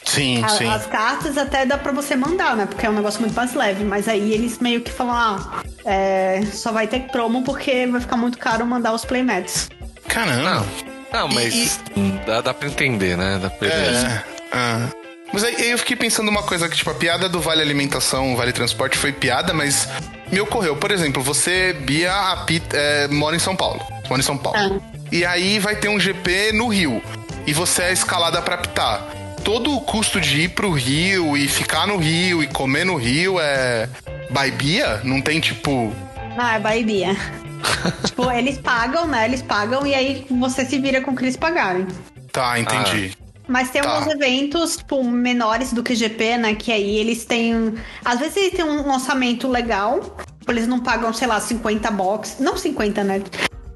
Sim, A- sim. As cartas até dá pra você mandar, né? Porque é um negócio muito mais leve. Mas aí eles meio que falam, ah, é, só vai ter promo porque vai ficar muito caro mandar os playmats. Caramba. Não, mas dá, dá pra entender, né? Dá pra É. ah. Mas aí, aí eu fiquei pensando uma coisa que, tipo, a piada do Vale Alimentação, Vale Transporte foi piada, mas me ocorreu. Por exemplo, você, Bia, apita- é, mora em São Paulo. Mora em São Paulo. Ah. E aí vai ter um GP no Rio. E você é escalada pra apitar. Todo o custo de ir pro Rio e ficar no Rio e comer no Rio é. By Bia? Não tem, tipo. Ah, é Bahia. tipo, eles pagam, né? Eles pagam e aí você se vira com o que eles pagarem. Tá, entendi. Mas tem Tá. alguns eventos, tipo, menores do que GP, né? Que aí eles têm. Às vezes eles têm um orçamento legal. tipo, Eles não pagam, sei lá, 50 box. Não 50, né?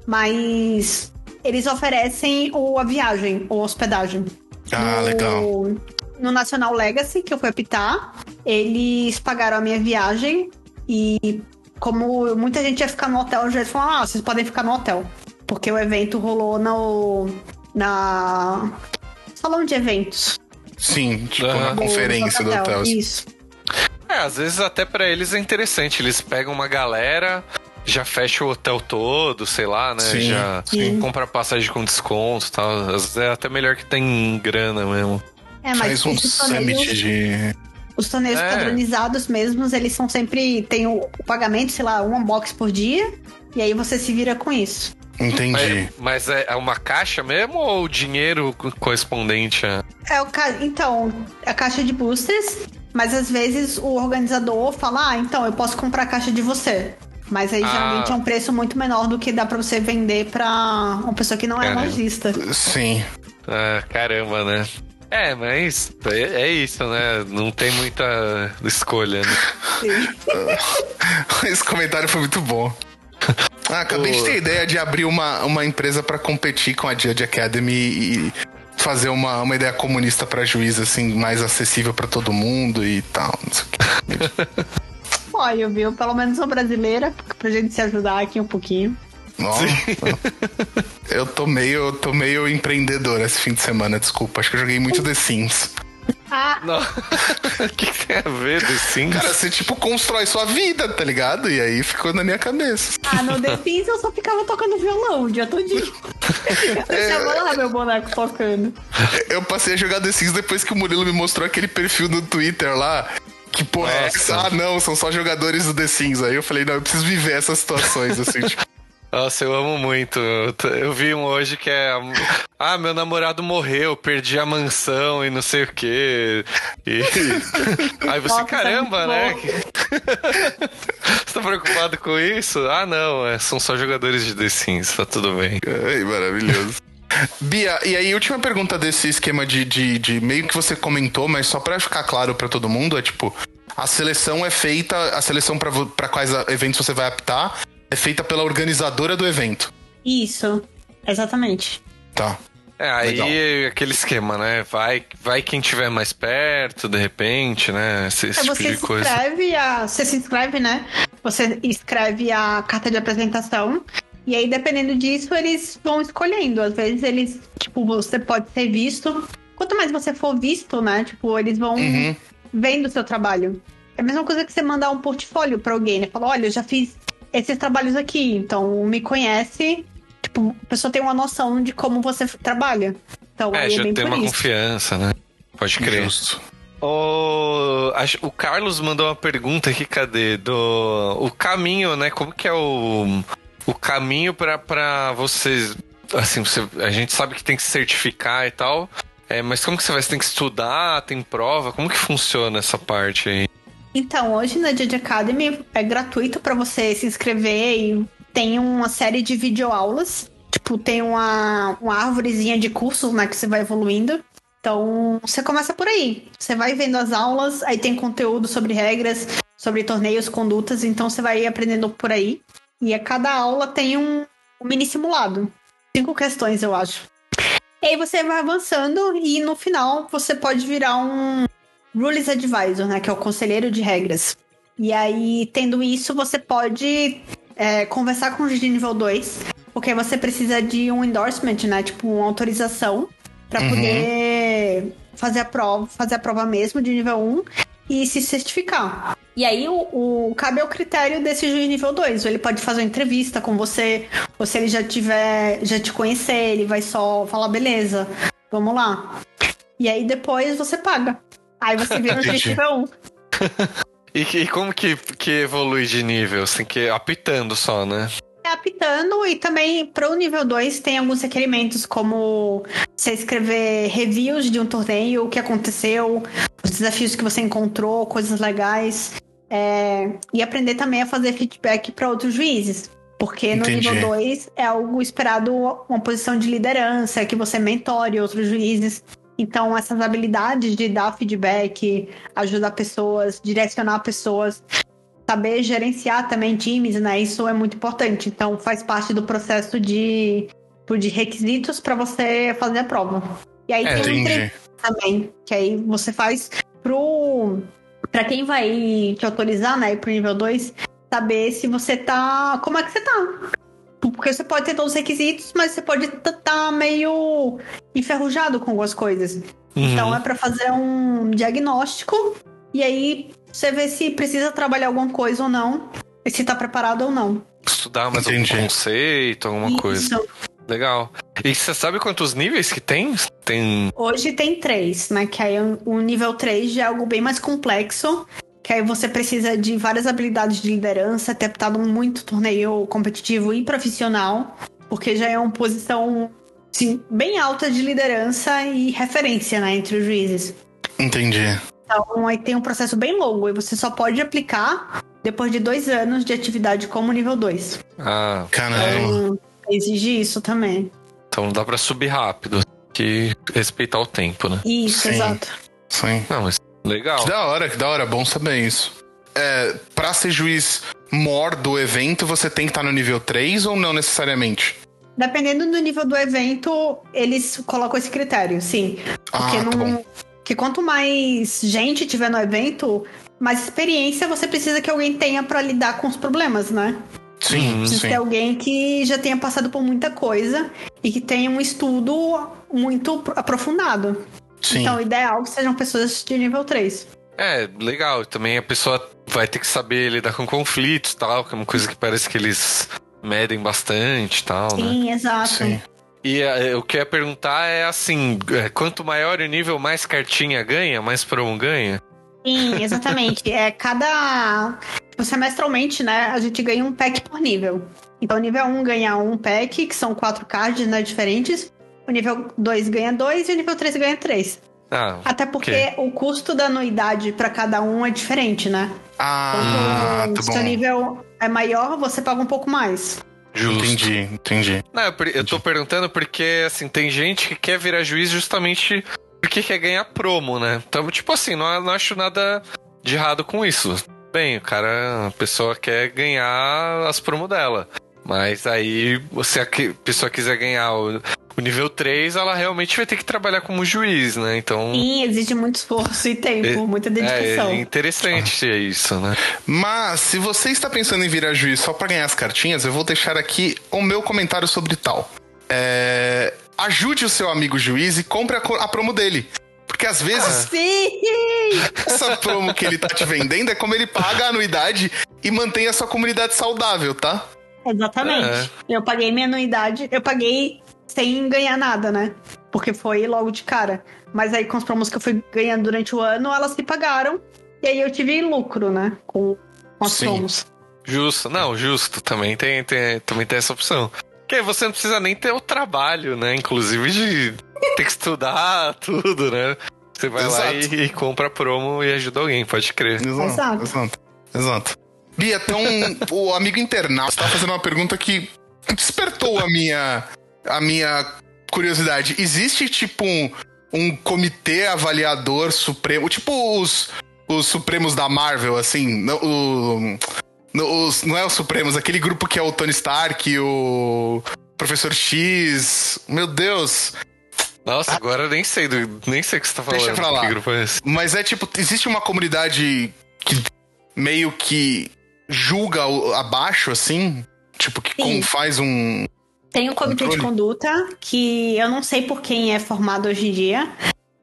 Mas eles oferecem o, a viagem, ou hospedagem. Ah, no, legal. No National Legacy, que eu fui apitar, eles pagaram a minha viagem e como muita gente ia ficar no hotel, já falaram, ah, vocês podem ficar no hotel. Porque o evento rolou no. na. salão de eventos. Sim, tipo, Aham. na do- conferência do hotel. Isso. É, às vezes até pra eles é interessante. Eles pegam uma galera, já fecha o hotel todo, sei lá, né? Sim, já sim. compra passagem com desconto e tal. Às vezes é até melhor que tem grana mesmo. É, mas Faz um summit de. os torneios É. padronizados mesmos, eles são sempre. tem o, o pagamento, sei lá, um unbox por dia. E aí você se vira com isso. Entendi. Mas, mas é é uma caixa mesmo ou o dinheiro co- correspondente a. É o ca... Então, a caixa de boosters, mas às vezes o organizador fala, ah, então eu posso comprar a caixa de você. Mas aí Ah. geralmente é um preço muito menor do que dá pra você vender pra uma pessoa que não é Caramba. lojista. Sim. Ah, caramba, né? É, mas é, isso, né? Não tem muita escolha, né? Esse comentário foi muito bom. Ah, acabei de Pô. ter a ideia de abrir uma, uma empresa pra competir com a Judge Academy e fazer uma, uma ideia comunista pra juiz, assim, mais acessível pra todo mundo e tal. Não sei o quê. Olha, viu? Pelo menos sou brasileira, pra gente se ajudar aqui um pouquinho. Nossa. Eu tô meio, eu tô meio empreendedor esse fim de semana, desculpa. Acho que eu joguei muito The Sims. Ah. O que, que tem a ver The Sims? Cara, você tipo constrói sua vida, tá ligado? E aí ficou na minha cabeça. ah, no The Sims eu só ficava tocando violão o dia todinho. Eu deixava lá meu boneco tocando. Eu passei a jogar The Sims depois que o Murilo me mostrou aquele perfil no Twitter lá. Que porra é Nossa. essa? Ah, não, são só jogadores do The Sims. Aí eu falei, não, eu preciso viver essas situações, assim, tipo. Nossa, eu amo muito. Eu vi um hoje que é. Ah, meu namorado morreu, perdi a mansão e não sei o quê. E. Aí você, Nossa, caramba, isso né? é Você tá preocupado com isso? Ah, não, é, são só jogadores de The Sims, tá tudo bem. Ai, maravilhoso. Bia, e aí, última pergunta desse esquema de, de, de meio que você comentou, mas só pra ficar claro pra todo mundo, é tipo, a seleção é feita, a seleção pra quais eventos você vai optar é feita pela organizadora do evento. Isso, exatamente. Tá. É, aí Legal. aquele esquema, né? Vai, vai quem tiver mais perto, de repente, né? Esse, esse Aí tipo você de se coisa. inscreve, a, você se inscreve, né? Você escreve a carta de apresentação. E aí, dependendo disso, eles vão escolhendo. Às vezes eles, tipo, você pode ser visto. Quanto mais você for visto, né? Tipo, eles vão Uhum. vendo o seu trabalho. É a mesma coisa que você mandar um portfólio pra alguém, né? Falar, olha, eu já fiz esses trabalhos aqui, então me conhece tipo, a pessoa tem uma noção de como você trabalha. Então, É, aí é já bem tem por uma isso. confiança, né? Pode crer. Justo. O, o Carlos mandou uma pergunta aqui, cadê? Do o caminho, né? Como que é o, o caminho pra vocês. Assim, você- a gente sabe que tem que se certificar e tal. É, mas como que você vai? Você tem que estudar, tem prova? Como que funciona essa parte aí? Então, hoje na Judge Academy é gratuito pra você se inscrever e tem uma série de videoaulas. Tipo, tem uma, uma árvorezinha de cursos, né, que você vai evoluindo. Então, você começa por aí. Você vai vendo as aulas, aí tem conteúdo sobre regras, sobre torneios, condutas, então você vai aprendendo por aí. E a cada aula tem um, um mini simulado. Cinco questões, eu acho. E aí você vai avançando e no final você pode virar um Rules Advisor, né? Que é o conselheiro de regras. E aí, tendo isso, você pode é, conversar com o juiz de nível 2, porque você precisa de um endorsement, né? Tipo, uma autorização para Uhum. poder fazer a prova, fazer a prova mesmo de nível 1 e se certificar. E aí, o, o cabe ao critério desse juiz nível 2. Ele pode fazer uma entrevista com você, ou se ele já tiver, já te conhecer, ele vai só falar, beleza, vamos lá. E aí depois você paga. Aí você vira o juiz nível 1. E, e como que, que evolui de nível? Assim, que apitando só, né? Apitando e também para o nível 2 tem alguns requerimentos como você escrever reviews de um torneio, o que aconteceu, os desafios que você encontrou, coisas legais. É, e aprender também a fazer feedback para outros juízes. Porque no Entendi. nível 2 é algo esperado uma posição de liderança, que você mentore outros juízes. Então, essas habilidades de dar feedback, ajudar pessoas, direcionar pessoas, saber gerenciar também times, né? Isso é muito importante. Então, faz parte do processo de, de requisitos para você fazer a prova. E aí É, tem Entendi. entrevista também, que aí você faz pro. Pra quem vai te autorizar, né, pro nível 2, saber se você tá. Como é que você tá? Porque você pode ter todos os requisitos, mas você pode estar meio enferrujado com algumas coisas. Então Uhum. é pra fazer um diagnóstico e aí você vê se precisa trabalhar alguma coisa ou não, e se tá preparado ou não. Estudar mais Entendi. algum conceito, alguma coisa. Isso. Legal. E você sabe quantos níveis que tem? Tem. Hoje tem três, né? Que aí o nível 3 já é algo bem mais complexo. Que aí você precisa de várias habilidades de liderança, ter aptado muito torneio competitivo e profissional, porque já é uma posição assim, bem alta de liderança e referência, né, entre os juízes. Entendi. Então aí tem um processo bem longo e você só pode aplicar depois de dois anos de atividade como nível 2. Ah, Caramba. Então exige isso também. então não dá pra subir rápido. Que respeitar o tempo, né? Isso, Sim. exato. Sim. Não, mas legal. Que da hora, que da hora. Bom saber isso. É, pra ser juiz mor do evento, você tem que estar no nível 3 ou não necessariamente? Dependendo do nível do evento, eles colocam esse critério, sim. Porque Ah, tá não. bom. Que quanto mais gente tiver no evento, mais experiência você precisa que alguém tenha pra lidar com os problemas, né? Sim, Precisa sim. ter alguém que já tenha passado por muita coisa e que tenha um estudo muito pro- aprofundado. Sim. Então, o ideal é que sejam pessoas de nível 3. É, legal. Também a pessoa vai ter que saber lidar com conflitos e tal, que é uma coisa que parece que eles medem bastante e tal, né? Sim, exato. Sim. E o que eu ia perguntar é assim: é, quanto maior o nível, mais cartinha ganha, mais promo ganha? Sim, exatamente. é cada. tipo, Semestralmente, né? A gente ganha um pack por nível. Então, o nível 1 ganha um pack, que são quatro cards, né? Diferentes. O nível 2 ganha dois e o nível 3 ganha três. Ah, Até porque o custo da anuidade pra cada um é diferente, né? Ah, Quanto tá o seu bom. nível é maior, você paga um pouco mais. Justo. Entendi, entendi. Não, eu, eu tô perguntando porque, assim, tem gente que quer virar juiz justamente porque quer ganhar promo, né? Então, tipo assim, não, não acho nada de errado com isso. Bem, o cara, a pessoa quer ganhar as promo dela. Mas aí, se a pessoa quiser ganhar o, nível 3, ela realmente vai ter que trabalhar como juiz, né? Então. Sim, exige muito esforço e tempo, É- muita É, dedicação. é interessante isso, né? Mas, se você está pensando em virar juiz só pra ganhar as cartinhas, eu vou deixar aqui o meu comentário sobre tal. É, Ajude o seu amigo juiz e compre a, a promo dele. Porque às vezes Sim! essa promo que ele tá te vendendo é como ele paga a anuidade e mantém a sua comunidade saudável, tá? Exatamente. É. Eu paguei minha anuidade, eu paguei sem ganhar nada, né? Porque foi logo de cara. Mas aí com as promos que eu fui ganhando durante o ano, elas se pagaram. E aí eu tive lucro, né? Com, com as Sim. promos. Justo. Não, justo. Também tem, tem, também tem essa opção. Porque aí você não precisa nem ter o trabalho, né? Inclusive de ter que estudar tudo, né? Você vai lá Exato. e, e compra promo e ajuda alguém, pode crer. Exato. Exato. Exato. Bia, então o amigo internauta está fazendo uma pergunta que despertou a minha, a minha curiosidade. Existe tipo um, um comitê avaliador supremo, tipo os, os supremos da Marvel, assim, não, o, no- os- não é os supremos, aquele grupo que é o Tony Stark, o Professor X, meu Deus. Nossa, agora eu nem sei, do, nem sei o que você tá falando. Deixa pra lá. Que grupo é esse? Mas é tipo, existe uma comunidade que meio que julga o- abaixo, assim? Tipo, que com- faz um. Tem o comitê de Controle. conduta, que eu não sei por quem é formado hoje em dia,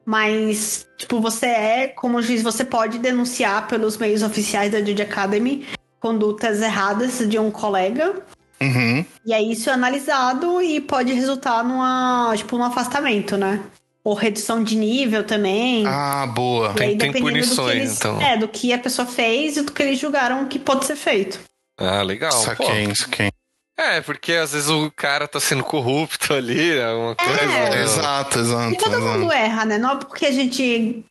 mas, tipo, você é, como juiz, você pode denunciar pelos meios oficiais da Judy Academy condutas erradas de um colega. Uhum. E aí isso é analisado e pode resultar numa, tipo, num afastamento, né? Ou redução de nível também. Ah, boa. e aí, tem- tem dependendo do que punições, eles, então. É, do que a pessoa fez e do que eles julgaram que pode ser feito. Ah, legal. Saquei, saquei. É, porque às vezes o cara tá sendo corrupto ali, alguma coisa. É. Exato, E exato. todo exato. mundo erra, né? Não é porque a gente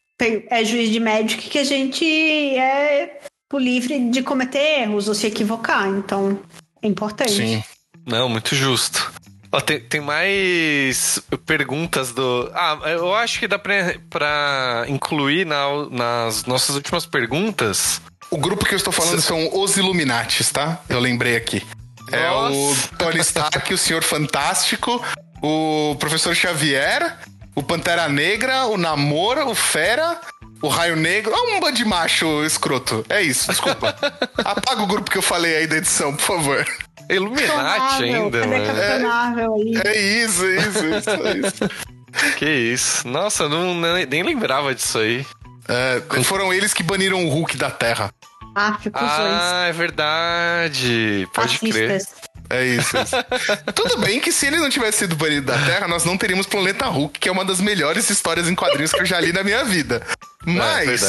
é juiz de Magic que a gente é livre de cometer erros ou se equivocar. Então, é importante. Sim. Não, muito justo. Ó, tem, tem mais perguntas do. Ah, eu acho que dá pra, pra incluir na- nas nossas últimas perguntas. O grupo que eu estou falando são os Illuminates, tá? Eu lembrei aqui. É o. Tony Stark, o Senhor Fantástico, o Professor Xavier, o Pantera Negra, o Namora, o Fera, o Raio Negro. Ah, um bando de macho escroto. É isso, desculpa. Apaga o grupo que eu falei aí da edição, por favor. Illuminati ainda, mano. Aí? É isso, é isso, é isso. É isso. Que isso. Nossa, eu não, nem nem lembrava disso aí. É, foram eles que baniram o Hulk da Terra. Ah, Ah, é verdade. Pode crer. Fascistas. É isso, é isso. Tudo bem que se ele não tivesse sido banido da Terra, nós não teríamos Planeta Hulk, que é uma das melhores histórias em quadrinhos que eu já li na minha vida. É Mas.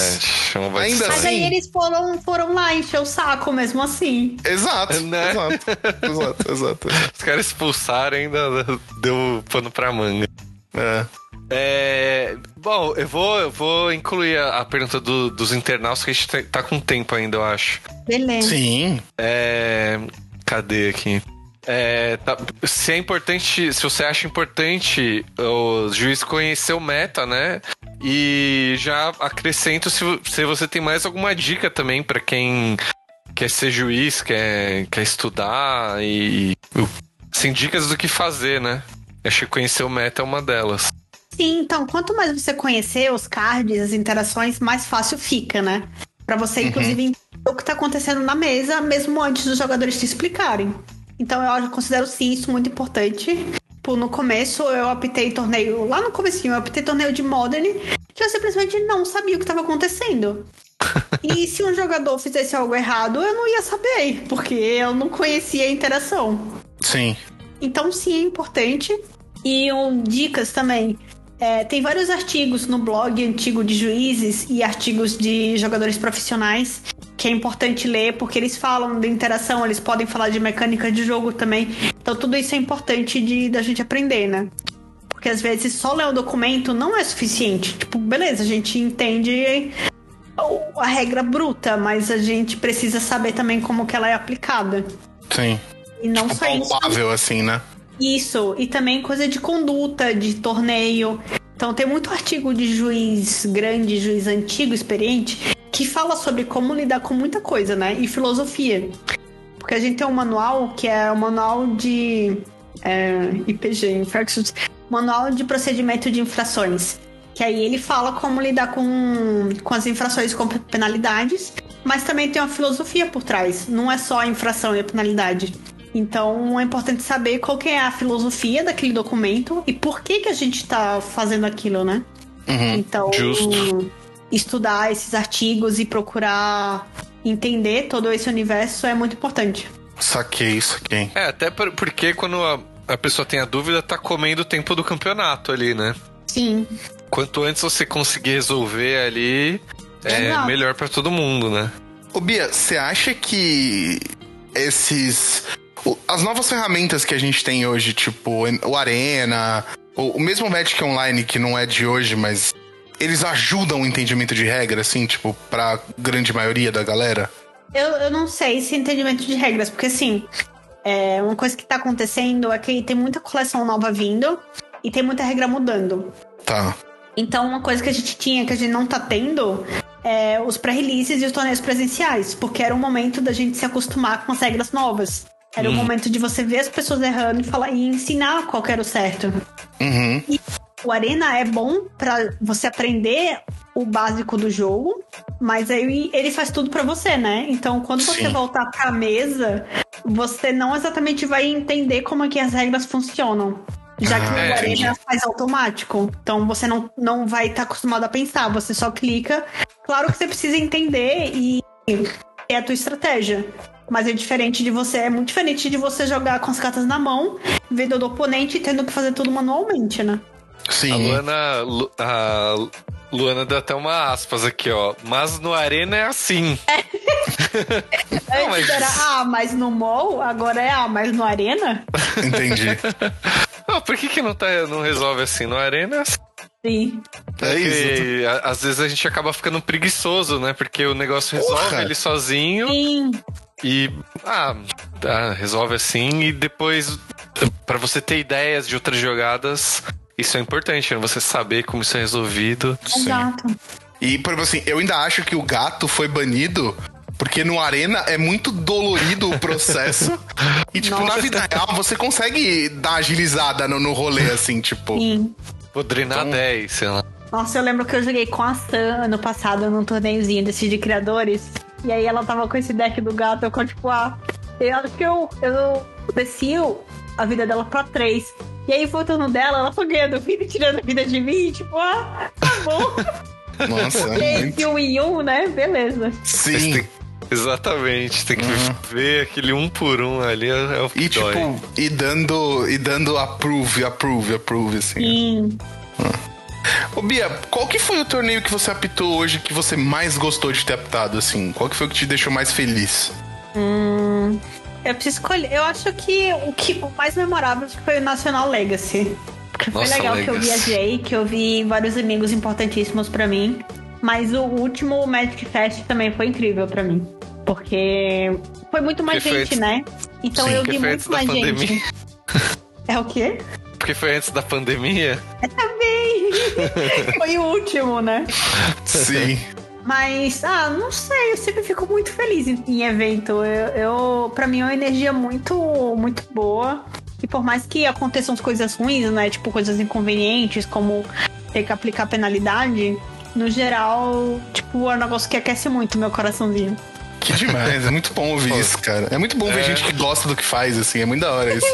É ainda Mas história. aí eles foram, foram lá encher o saco mesmo assim. Exato, Né? exato, exato, exato. Os caras expulsaram ainda deu pano pra manga. É. É, bom, eu vou, eu vou incluir a, a pergunta do- dos internautas, que a gente tá, tá com tempo ainda, eu acho. Beleza. Sim. É, cadê aqui? É, tá- se é importante, se você acha importante o juiz conhecer o meta, né? E já acrescento se, se você tem mais alguma dica também pra quem quer ser juiz, quer, quer estudar e. Sem dicas do que fazer, né? Acho que conhecer o meta é uma delas. Sim, então, quanto mais você conhecer os cards, as interações, mais fácil fica, né? Pra você, inclusive, entender o que tá acontecendo na mesa, mesmo antes dos jogadores te explicarem. Então, eu considero, sim, isso muito importante. Tipo, no começo, eu optei torneio... Lá no comecinho, eu optei torneio de Modern, que eu simplesmente não sabia o que tava acontecendo. e se um jogador fizesse algo errado, eu não ia saber, porque eu não conhecia a interação. Sim. Então, sim, é importante. E um, dicas também. É, tem vários artigos no blog antigo de juízes e artigos de jogadores profissionais que é importante ler porque eles falam de interação, eles podem falar de mecânica de jogo também. Então, tudo isso é importante de da gente aprender, né? Porque às vezes só ler o documento não é suficiente. Tipo, beleza, a gente entende a regra bruta, mas a gente precisa saber também como que ela é aplicada. Sim. E não Tipo, só isso. palpável, assim, né? Isso, e também coisa de conduta, de torneio. Então tem muito artigo de juiz grande, juiz antigo, experiente, que fala sobre como lidar com muita coisa, né? E filosofia. Porque a gente tem um manual que é o manual de é, IPG, Infractions, manual de procedimento de infrações. Que aí ele fala como lidar com, com as infrações com penalidades, mas também tem uma filosofia por trás. Não é só a infração e a penalidade. Então é importante saber qual que é a filosofia daquele documento e por que, que a gente tá fazendo aquilo, né? Uhum. Então, Justo. estudar esses artigos e procurar entender todo esse universo é muito importante. Saquei, saquei. É, até por- porque quando a, a pessoa tem a dúvida, tá comendo o tempo do campeonato ali, né? Sim. Quanto antes você conseguir resolver ali, é Exato. melhor pra todo mundo, né? Ô Bia, você acha que esses. As novas ferramentas que a gente tem hoje, tipo o Arena, o, o mesmo Magic Online que não é de hoje, mas eles ajudam o entendimento de regra, assim, tipo, pra grande maioria da galera? Eu, eu não sei se entendimento de regras, porque assim, é, uma coisa que tá acontecendo é que tem muita coleção nova vindo e tem muita regra mudando. Tá. Então, uma coisa que a gente tinha que a gente não tá tendo é os pré-releases e os torneios presenciais, porque era o momento da gente se acostumar com as regras novas. Era o momento de você ver as pessoas errando e falar e ensinar qual que era o certo. Uhum. O Arena é bom pra você aprender o básico do jogo, mas aí ele faz tudo pra você, né? Então, quando você Sim. voltar pra mesa, você não exatamente vai entender como é que as regras funcionam. Já que Ah, o entendi. Arena faz automático. Então você não, não vai estar acostumado a pensar, você só clica. Claro que você precisa entender e é a tua estratégia. Mas é diferente de você, é muito diferente de você jogar com as cartas na mão, vendo do oponente e tendo que fazer tudo manualmente, né? A Sim. Luana, Lu- a Luana deu até uma aspas aqui, ó. Mas no Arena é assim. Não, Antes mas- era ah, mas no mall, agora é ah, mas no arena? Entendi. Não, por que, que não, tá, não resolve assim? No Arena é assim. Sim. É isso. Porque a- às vezes a gente acaba ficando preguiçoso, né? Porque o negócio resolve Porra. ele sozinho Sim. E. Ah, tá, resolve assim e depois. Pra você ter ideias de outras jogadas, isso é importante, né? Você saber como isso é resolvido. Sim. Exato. E, por exemplo, assim, eu ainda acho que o gato foi banido porque no Arena é muito dolorido o processo. e, tipo, na Nossa. vida real, você consegue dar agilizada no, no rolê, assim, tipo. Sim. Vou drenar Então- 10, sei lá. Nossa, eu lembro que eu joguei com a Sam ano passado num torneiozinho desses de criadores. E aí ela tava com esse deck do gato, eu tipo, ah, eu acho que eu, eu desci o- a vida dela pra três. E aí, voltando dela, ela foi ganhando vida e tirando a vida de mim, tipo, ah, tá bom. Nossa, e é muito. esse um em um, né? Beleza. Sim. Exatamente, tem que Uhum. ver aquele um por um ali, é, é o que E dói. tipo, e dando, e dando approve, approve, approve, assim. Sim. Ô Bia, qual que foi o torneio que você apitou hoje que você mais gostou de ter apitado, assim? Qual que foi o que te deixou mais feliz? Eu preciso escolher. Eu acho que o, que, o mais memorável foi o National Legacy. Porque foi Nossa, legal que eu Legacy. viajei, que eu vi vários amigos importantíssimos pra mim. Mas o último Magic Fest também foi incrível pra mim. Porque foi muito mais Porque foi gente, antes- né? Então Sim, eu vi foi muito mais pandemia. gente. É o quê? Porque foi antes da pandemia. Também! foi o último, né? Sim. Mas, ah, não sei, eu sempre fico muito feliz em, em evento. Eu, eu, pra mim, é uma energia muito, muito boa. E por mais que aconteçam as coisas ruins, né? Tipo, coisas inconvenientes, como ter que aplicar penalidade, no geral, tipo, é um negócio que aquece muito meu coraçãozinho. Que demais, é muito bom ouvir isso, cara. É muito bom ver É. gente que gosta do que faz, assim, é muito da hora isso.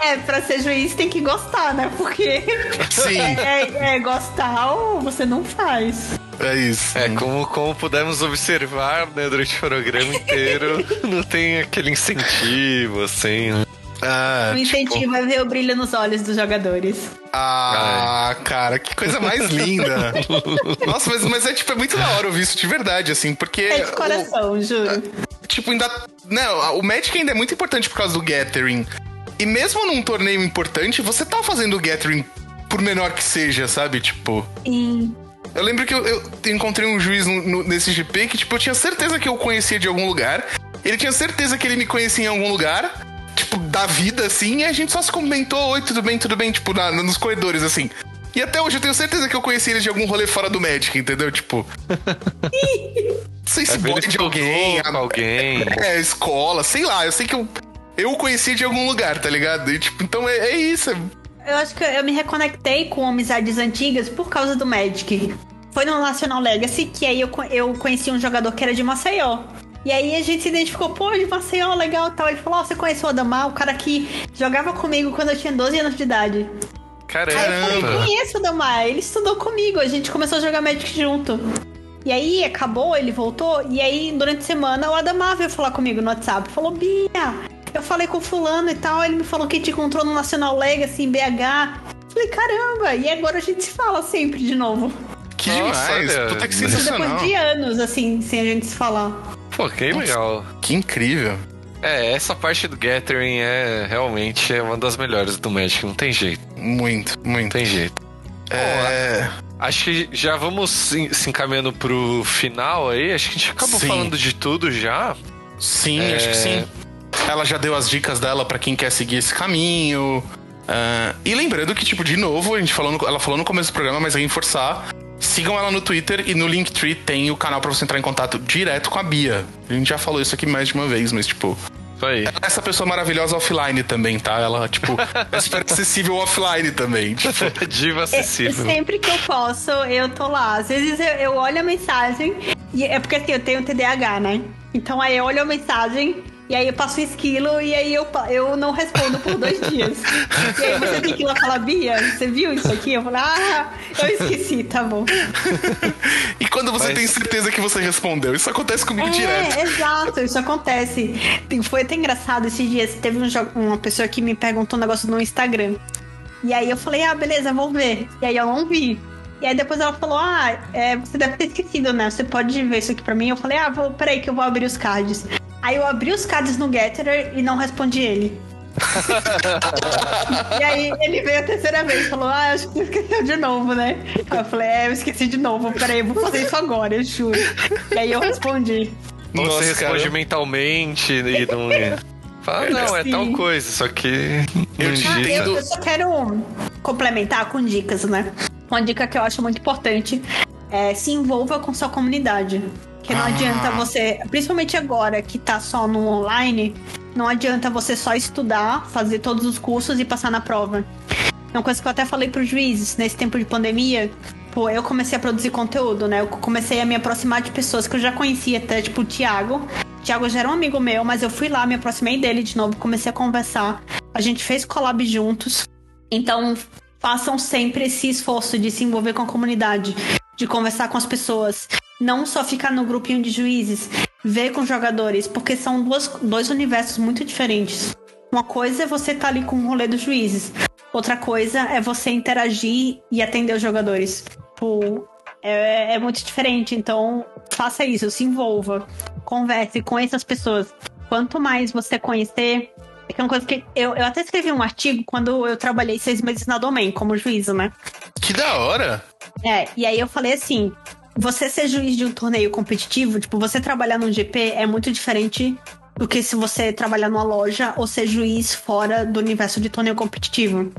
É, pra ser juiz tem que gostar, né? Porque Sim, é, é gostar ou você não faz. é isso. É, como, como pudemos observar, né, durante o programa inteiro, não tem aquele incentivo, assim. né? Ah, O tipo, incentivo é ver o brilho nos olhos dos jogadores. ah, cara, que coisa mais linda. Nossa, mas, mas é tipo, é muito da hora ouvir isso de verdade, assim, porque. É de o- coração, juro. tipo, ainda. Não, o Magic ainda é muito importante por causa do Gathering. E mesmo num torneio importante, você tá fazendo o Gathering, por menor que seja, sabe? Tipo. E Eu lembro que eu, eu encontrei um juiz no- no- nesse GP que, tipo, eu tinha certeza que eu conhecia de algum lugar. Ele tinha certeza que ele me conhecia em algum lugar. Tipo, da vida, assim. E a gente só se comentou, oi, tudo bem, tudo bem, tipo, na- nos corredores, assim. E até hoje eu tenho certeza que eu conheci ele de algum rolê fora do Magic, entendeu? Tipo. Não sei se vezes de alguém, alguém. é, escola, sei lá. Eu sei que eu, eu o conheci de algum lugar, tá ligado? E, tipo, então é, é isso. é- Eu acho que eu me reconectei com amizades antigas por causa do Magic. Foi no National Legacy que aí eu, eu conheci um jogador que era de Maceió. E aí a gente se identificou, pô, de Maceió, legal e tal. Ele falou, ó, você conhece o Adamar, o cara que jogava comigo quando eu tinha 12 anos de idade. Aí eu falei, Caramba! conheço o Adamar, ele estudou comigo, a gente começou a jogar Magic junto. E aí acabou, ele voltou, e aí durante a semana o Adamar veio falar comigo no WhatsApp. Falou, Bia, eu falei com fulano e tal, ele me falou que te encontrou no National Legacy em BH. Falei, caramba, e agora a gente se fala sempre de novo. Que Nossa, demais. Puta que isso sensacional. Depois de anos, assim, sem a gente se falar. Pô, que legal. Que incrível. É, essa parte do Gathering é realmente é uma das melhores do Magic, não tem jeito, Muito, não muito. tem jeito. É... Acho que já vamos se, se encaminhando pro final aí, acho que a gente acabou Sim. falando de tudo já. Sim, É. acho que sim. Ela já deu as dicas dela pra quem quer seguir esse caminho. Ah, e lembrando que, tipo, de novo, a gente falou no- ela falou no começo do programa, mas reforçar. Sigam ela no Twitter e no Linktree tem o canal pra você entrar em contato direto com a Bia. A gente já falou isso aqui mais de uma vez, mas, tipo, Isso aí. essa pessoa maravilhosa offline também, tá? Ela, tipo, é super acessível offline também. Tipo, Diva E- acessível. Sempre que eu posso, eu tô lá. Às vezes eu, eu olho a mensagem, e é porque assim, eu tenho TDAH, né? Então aí eu olho a mensagem, e aí eu passo esquilo, e aí eu, eu não respondo por dois dias. E aí você tem que ir lá falar, Bia, você viu isso aqui? Eu falo, ah, eu esqueci, tá bom. e quando você Mas- tem certeza que você respondeu? Isso acontece comigo direto. É, exato, isso acontece. Foi até engraçado esses dias. Teve um uma pessoa que me perguntou um negócio no Instagram. E aí eu falei, ah, beleza, vou ver. E aí eu não vi. E aí depois ela falou, ah, é, você deve ter esquecido, né? Você pode ver isso aqui pra mim? Eu falei, ah, vou, peraí que eu vou abrir os cards. Aí eu abri os cards no Getter e não respondi ele. e aí ele veio a terceira vez e falou, ah, acho que você esqueceu de novo, né? Eu falei, é, eu esqueci de novo, peraí, eu vou fazer isso agora, eu juro. E aí eu respondi. Nossa, você responde cara. mentalmente e não. Fala, não, é Sim. tal coisa, só que. Eu te Ah, eu, eu só quero complementar com dicas, né? Uma dica que eu acho muito importante é se envolva com sua comunidade. Que não Ah. adianta você, principalmente agora que tá só no online, não adianta você só estudar, fazer todos os cursos e passar na prova. É uma coisa que eu até falei pros juízes nesse tempo de pandemia. Pô, eu comecei a produzir conteúdo, né? Eu comecei a me aproximar de pessoas que eu já conhecia, até tipo o Thiago. O Thiago já era um amigo meu, mas eu fui lá, me aproximei dele de novo, comecei a conversar. A gente fez collab juntos. Então, façam sempre esse esforço de se envolver com a comunidade, de conversar com as pessoas. Não só ficar no grupinho de juízes, ver com os jogadores, porque são duas, dois universos muito diferentes. Uma coisa é você estar ali com o rolê dos juízes, outra coisa é você interagir e atender os jogadores. Tipo, é, é muito diferente, então faça isso, se envolva, converse, conheça as pessoas. Quanto mais você conhecer, é uma coisa que eu, eu até escrevi um artigo quando eu trabalhei seis meses na Domain como juíza, né? Que da hora. É, e aí eu falei assim: você ser juiz de um torneio competitivo, tipo, você trabalhar num GP é muito diferente do que se você trabalhar numa loja ou ser juiz fora do universo de torneio competitivo.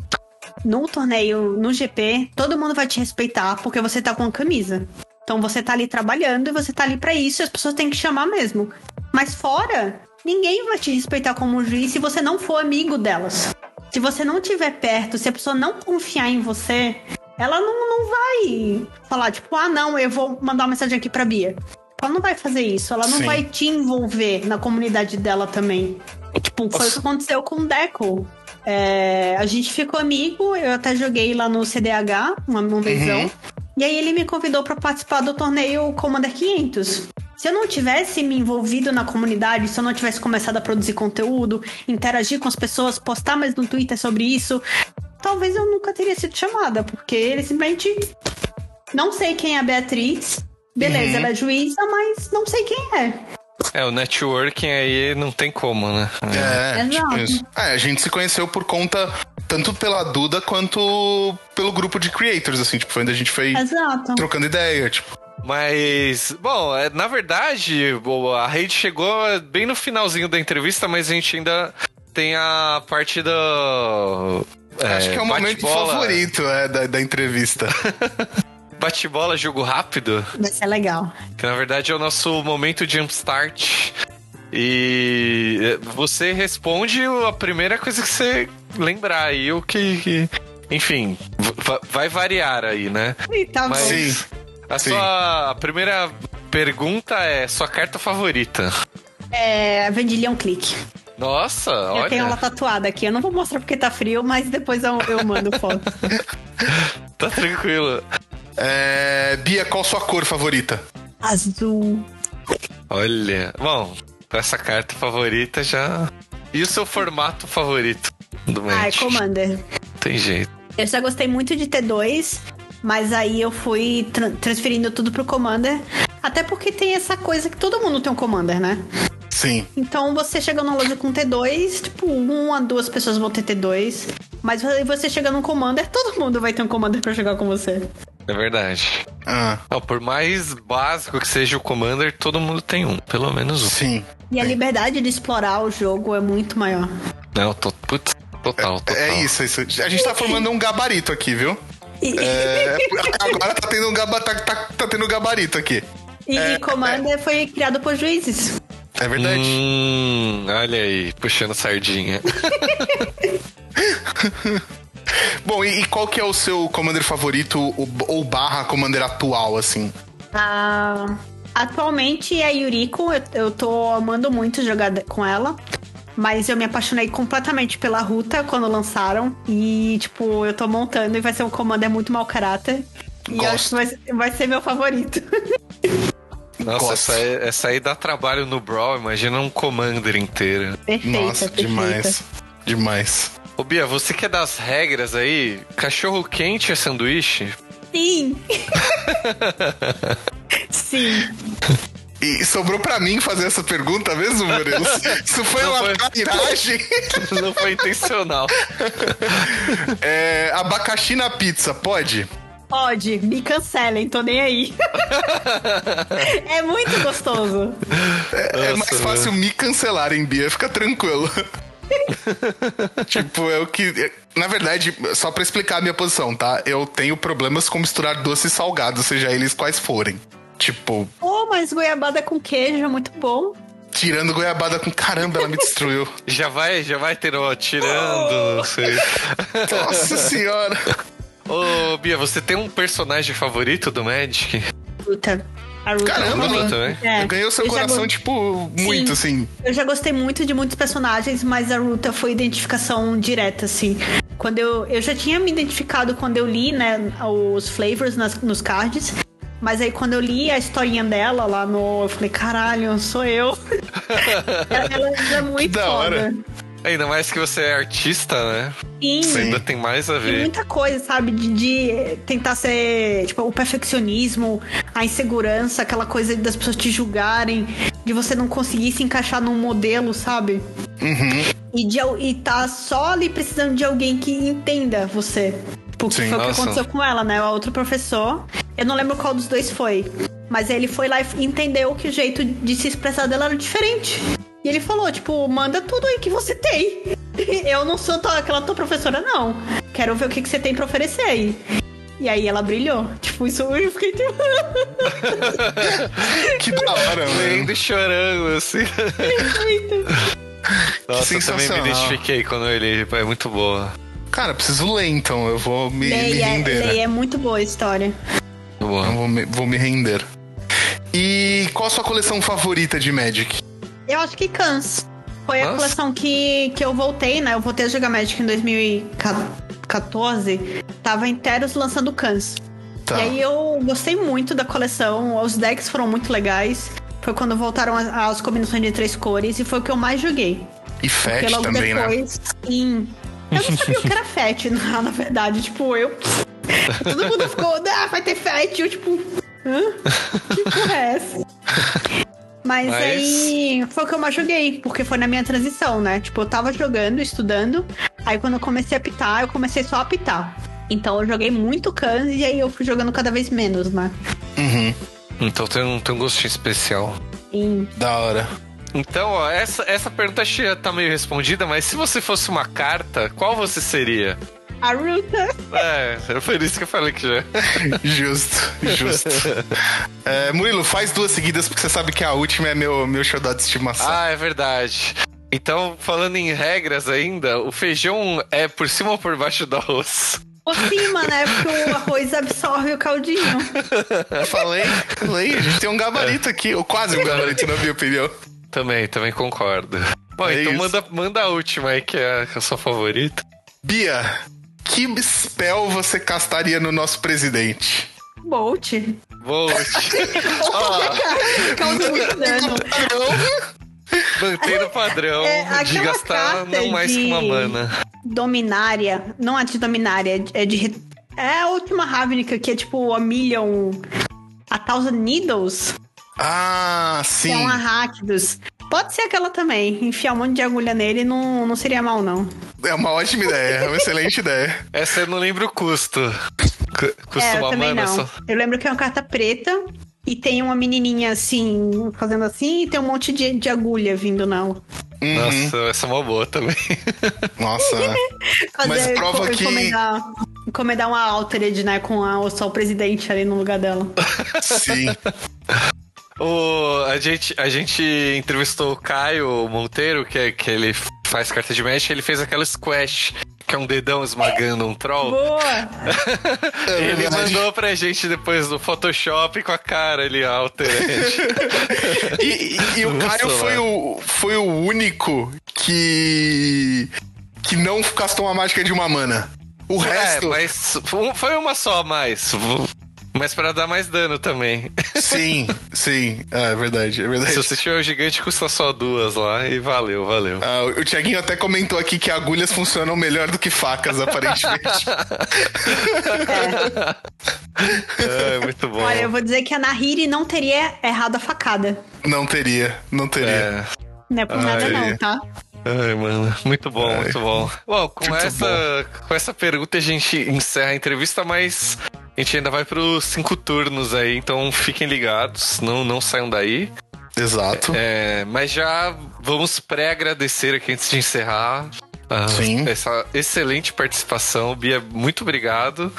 No torneio, no GP, todo mundo vai te respeitar porque você tá com a camisa. Então você tá ali trabalhando e você tá ali pra isso as pessoas têm que chamar mesmo. Mas fora, ninguém vai te respeitar como juiz se você não for amigo delas. Se você não estiver perto, se a pessoa não confiar em você, ela não, não vai falar, tipo, ah, não, eu vou mandar uma mensagem aqui pra Bia. Ela não vai fazer isso, ela não Sim. vai te envolver na comunidade dela também. Tipo, foi o que aconteceu com o Deco. É, a gente ficou amigo, eu até joguei lá no CDH, uma, uma vezão. E aí ele me convidou pra participar do torneio Commander 500. Se eu não tivesse me envolvido na comunidade, se eu não tivesse começado a produzir conteúdo, interagir com as pessoas, postar mais no Twitter sobre isso, talvez eu nunca teria sido chamada, porque ele simplesmente não sei quem é a Beatriz. Beleza, Uhum. ela é juíza, mas não sei quem é. É, o networking aí não tem como, né? É, Exato. tipo isso. É, a gente se conheceu por conta, tanto pela Duda quanto pelo grupo de creators, assim, tipo, foi onde a gente foi Exato. trocando ideia, tipo. Mas, bom, é, na verdade, a rede chegou bem no finalzinho da entrevista, mas a gente ainda tem a parte do. Acho que é o momento bate-bola- favorito é, da, da entrevista. Bate-bola, jogo rápido, Vai ser legal. que na verdade é o nosso momento jumpstart. E é, você responde a primeira coisa que você lembrar aí, o que. que- enfim, va- vai variar aí, né? E tá Mas. Sim. a sim. sua primeira pergunta é sua carta favorita. É, a Vendilhão Clique. Nossa, Eu olha. tenho ela tatuada aqui. Eu não vou mostrar porque tá frio, mas depois eu, eu mando foto. Tá tranquilo. É, Bia, qual sua cor favorita? Azul. Olha. Bom, com essa carta favorita já. E o seu formato favorito do Ah, é? Commander. Tem jeito. Eu já gostei muito de T2, mas aí eu fui tra- transferindo tudo pro Commander. Até porque tem essa coisa que todo mundo tem um Commander, né? Sim. Então você chega numa loja com T2, tipo, uma, duas pessoas vão ter T2. Mas aí você chega num Commander, todo mundo vai ter um Commander pra jogar com você. É verdade. Ah, Não, por mais básico que seja o Commander, todo mundo tem um. Pelo menos um. sim. E a liberdade de explorar o jogo é muito maior. Não, tô, putz, total, total. É isso, é isso. A gente tá formando um gabarito aqui, viu? E, É, agora tá tendo um gaba, tá, tá, tá tendo um gabarito aqui. e- e Commander foi criado por juízes. É verdade. Hum, olha aí, puxando sardinha. Bom, e, e qual que é o seu Commander favorito ou, ou barra Commander atual, assim? Ah, atualmente é Yuriko, eu, eu tô amando muito jogar com ela. Mas eu me apaixonei completamente pela Ruta quando lançaram. E, tipo, eu tô montando e vai ser um commander muito mau caráter. E eu acho que vai, ser- vai ser meu favorito. Nossa, Gosto. essa aí, essa aí dá trabalho no Brawl, imagina um Commander inteiro. perfeita, Nossa, perfeita. demais. Demais. Ô Bia, você que é das regras aí, cachorro quente é sanduíche? Sim! Sim. E sobrou pra mim fazer essa pergunta mesmo, Murilo? Isso foi Não uma foi. trairagem. Não foi intencional. É, abacaxi na pizza, pode? Pode, me cancelem, tô nem aí. é muito gostoso. É, é mais fácil me cancelarem, Bia, fica tranquilo. tipo, é o que. Na verdade, só pra explicar a minha posição, tá? Eu tenho problemas com misturar doce e salgado, seja eles quais forem. Tipo, Pô, mas goiabada com queijo é muito bom. tirando goiabada com caramba, ela me destruiu. Já vai, já vai ter ó, tirando, sei. Nossa senhora. Ô, Bia, você tem um personagem favorito do Magic? Ruta. A Ruta Caramba, também. também? É, Ganhou seu eu coração, go- tipo, muito, assim. Eu já gostei muito de muitos personagens, mas a Ruta foi identificação direta, assim. Quando eu, eu já tinha me identificado quando eu li, né, os flavors nas- nos cards. Mas aí quando eu li a historinha dela lá no. Eu falei, caralho, sou eu. ela, ela é muito da foda. hora. Ainda mais que você é artista, né? Sim. Isso ainda tem mais a Tem ver. muita coisa, sabe? De, de tentar ser, tipo, o perfeccionismo, a insegurança, aquela coisa das pessoas te julgarem, de você não conseguir se encaixar num modelo, sabe? E, de, e tá só ali precisando de alguém que entenda você. Porque Sim, foi o que nossa. aconteceu com ela, né? O outro professor. Eu não lembro qual dos dois foi. Mas ele foi lá e entendeu que o jeito de se expressar dela era diferente. E ele falou, tipo, manda tudo aí que você tem. Eu não sou tua- aquela tua professora, não. Quero ver o que, que você tem pra oferecer aí. E aí ela brilhou. Tipo, isso eu fiquei tipo. Que da hora, mano. Lendo e chorando, assim. muito. Nossa, eu também me identifiquei quando ele. É muito boa. Cara, preciso ler então. Eu vou me, me Leia, render. né? leia, é muito boa a história. Boa. Eu vou me, vou me render. E qual a sua coleção favorita de Magic? Eu acho que Cans. Foi a Nossa. coleção que, que eu voltei, né? Eu voltei a jogar Magic em 2014. Tava em Teros lançando Cans. Tá. E aí eu gostei muito da coleção. Os decks foram muito legais. Foi quando voltaram as, combinações de três cores. E foi o que eu mais joguei. E logo também, né? depois, sim. Eu não sabia o que era Fat, na, na verdade. Tipo, eu. Todo mundo ficou, ah, vai ter Fat. Eu, tipo, hã? Que porra é essa? Mas, Mas- aí foi o que eu mais joguei, porque foi na minha transição, né? Tipo, eu tava jogando, estudando. Aí quando eu comecei a apitar, eu comecei só a apitar. Então eu joguei muito Cans e aí eu fui jogando cada vez menos, né? Uhum. Então tem um, tem um gostinho especial. E Da hora. Então, ó, essa, essa pergunta já tá meio respondida, mas se você fosse uma carta, qual você seria? a Ruta. É, é por isso que eu falei que já. Justo, justo. É, Murilo, faz duas seguidas porque você sabe que a última é meu, meu xodó de estimação. Ah, é verdade. Então, falando em regras ainda, o feijão é por cima ou por baixo do arroz? Por cima, né? Porque o arroz absorve o caldinho. Falei, falei. A gente tem um gabarito aqui, ou quase um gabarito, na minha opinião. Também, também concordo. Bom, É então isso. manda, manda a última aí, que é a sua favorita. Bia, que spell você castaria no nosso presidente? Bolt. Ó, Causa muito dano. Mantendo o padrão É, de gastar não mais de- que uma mana. Dominária. Não é de dominária, é de. É a última Ravnica, que é tipo a Million. A Thousand Needles. Ah, Que sim. é um Arrakdos. Pode ser aquela também. Enfiar um monte de agulha nele não, não seria mal, não. É uma ótima ideia, é uma excelente ideia. Essa eu não lembro o custo. Cu- Custa é, eu uma também mana não. só. Eu lembro que é uma carta preta e tem uma menininha assim, fazendo assim, e tem um monte de, de agulha vindo nela. Uhum. Nossa, essa é uma boa também. Nossa. Mas prova que- Encomendar, encomendar uma Altered, né? Com a, só o presidente ali no lugar dela. Sim. O, a, gente, a gente entrevistou o Caio Monteiro, que, é, que ele faz carta de Magic, ele fez aquela Squash, que é um dedão esmagando um troll. Boa! É ele verdade. mandou pra gente depois no Photoshop com a cara ali alterante. E, e- e o Nossa, Caio foi o, foi o único que. que não gastou uma mágica de uma mana. O é, resto. mas foi foi uma só a mais. Mas pra dar mais dano também. Sim, sim. Ah, é verdade, é Se verdade. você tiver o gigante, custa só duas lá e valeu, valeu. Ah, o Tiaguinho até comentou aqui que agulhas funcionam melhor do que facas, aparentemente. É, muito bom. Olha, eu vou dizer que a Nahiri não teria errado a facada. não teria, não teria. É. Não é por nada, é. não, tá? Ai, mano, muito bom, Ai. muito bom. Bom, com Muito essa, com essa pergunta a gente encerra a entrevista, mas a gente ainda vai pros cinco turnos aí, então fiquem ligados, não, não saiam daí. Exato. É, mas já vamos pré-agradecer aqui antes de encerrar. ah, Sim. Essa excelente participação, Bia, muito obrigado.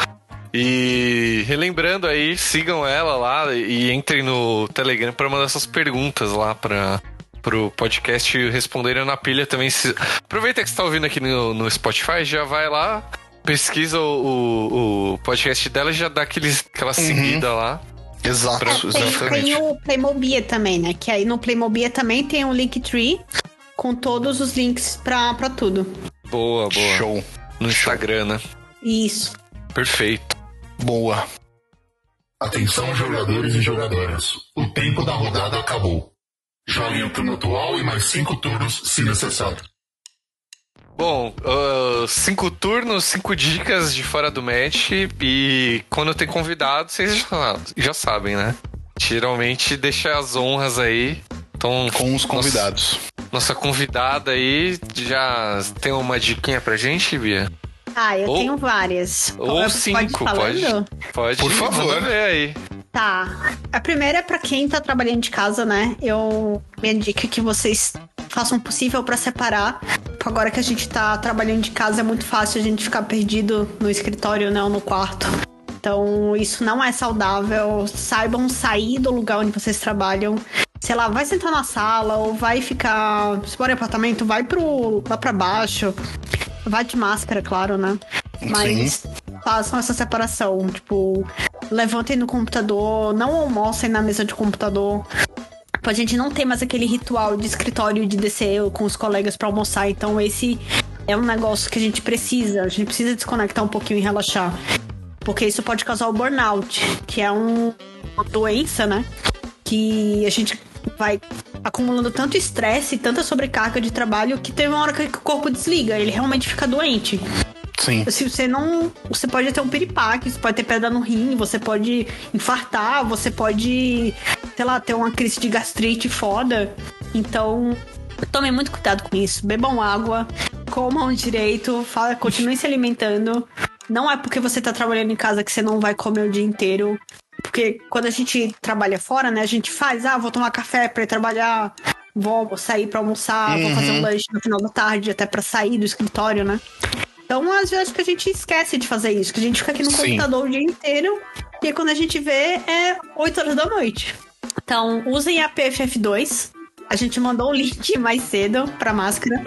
E relembrando aí, sigam ela lá e entrem no Telegram para mandar suas perguntas lá para pro podcast Responderem na Pilha também. Se... Aproveita que você tá ouvindo aqui no, no Spotify, já vai lá, pesquisa o, o, o podcast dela e já dá aquele, aquela seguida lá. Exato, Pra- Tem, exatamente. tem o Playmobia também, né? Que aí no Playmobia também tem um Linktree com todos os links pra, pra tudo. Boa, boa. Show. No Instagram, né? Isso. Perfeito. Boa. Atenção, jogadores e jogadoras. O tempo da rodada acabou. Joguem o turno atual e mais cinco turnos, se necessário. Bom, ah, cinco turnos, cinco dicas de fora do match e quando tem convidado, vocês já, já sabem, né? Geralmente deixa as honras aí. Então, Com os nossa- convidados. Nossa, convidada aí já tem uma diquinha pra gente, Bia? Ah, eu Ou- tenho várias. Ou Pode cinco, pode. Pode. Por favor. ver aí. Tá. A primeira é pra quem tá trabalhando de casa, né? Eu minha dica é que vocês façam o possível pra separar. Agora que a gente tá trabalhando de casa é muito fácil a gente ficar perdido no escritório, né, ou no quarto. Então, isso não é saudável. Saibam sair do lugar onde vocês trabalham. Sei lá, vai sentar na sala ou vai ficar. Se for em apartamento, vai pro, lá pra baixo. Vai de máscara, claro, né? Mas façam essa separação. Tipo, levantem no computador, não almocem na mesa de computador. Tipo, a gente não tem mais aquele ritual de escritório de descer com os colegas pra almoçar. Então, esse é um negócio que a gente precisa. A gente precisa desconectar um pouquinho e relaxar. Porque isso pode causar o burnout, que é um- uma doença, né? Que a gente vai acumulando tanto estresse tanta sobrecarga de trabalho que tem uma hora que o corpo desliga, ele realmente fica doente. Sim. Se você não. Você pode ter um piripaque, você pode ter pedra no rim, você pode infartar, você pode, sei lá, ter uma crise de gastrite foda. Então, tomem muito cuidado com isso. Bebam água, comam direito, fala, continuem se alimentando. Não é porque você tá trabalhando em casa que você não vai comer o dia inteiro. Porque quando a gente trabalha fora, né, a gente faz, ah, vou tomar café pra ir trabalhar, vou sair pra almoçar, vou fazer um lanche no final da tarde, até pra sair do escritório, né? Então, às vezes que a gente esquece de fazer isso, que a gente fica aqui no Sim. computador o dia inteiro e quando a gente vê é 8 horas da noite. Então, usem a PFF2. A gente mandou o link mais cedo pra máscara.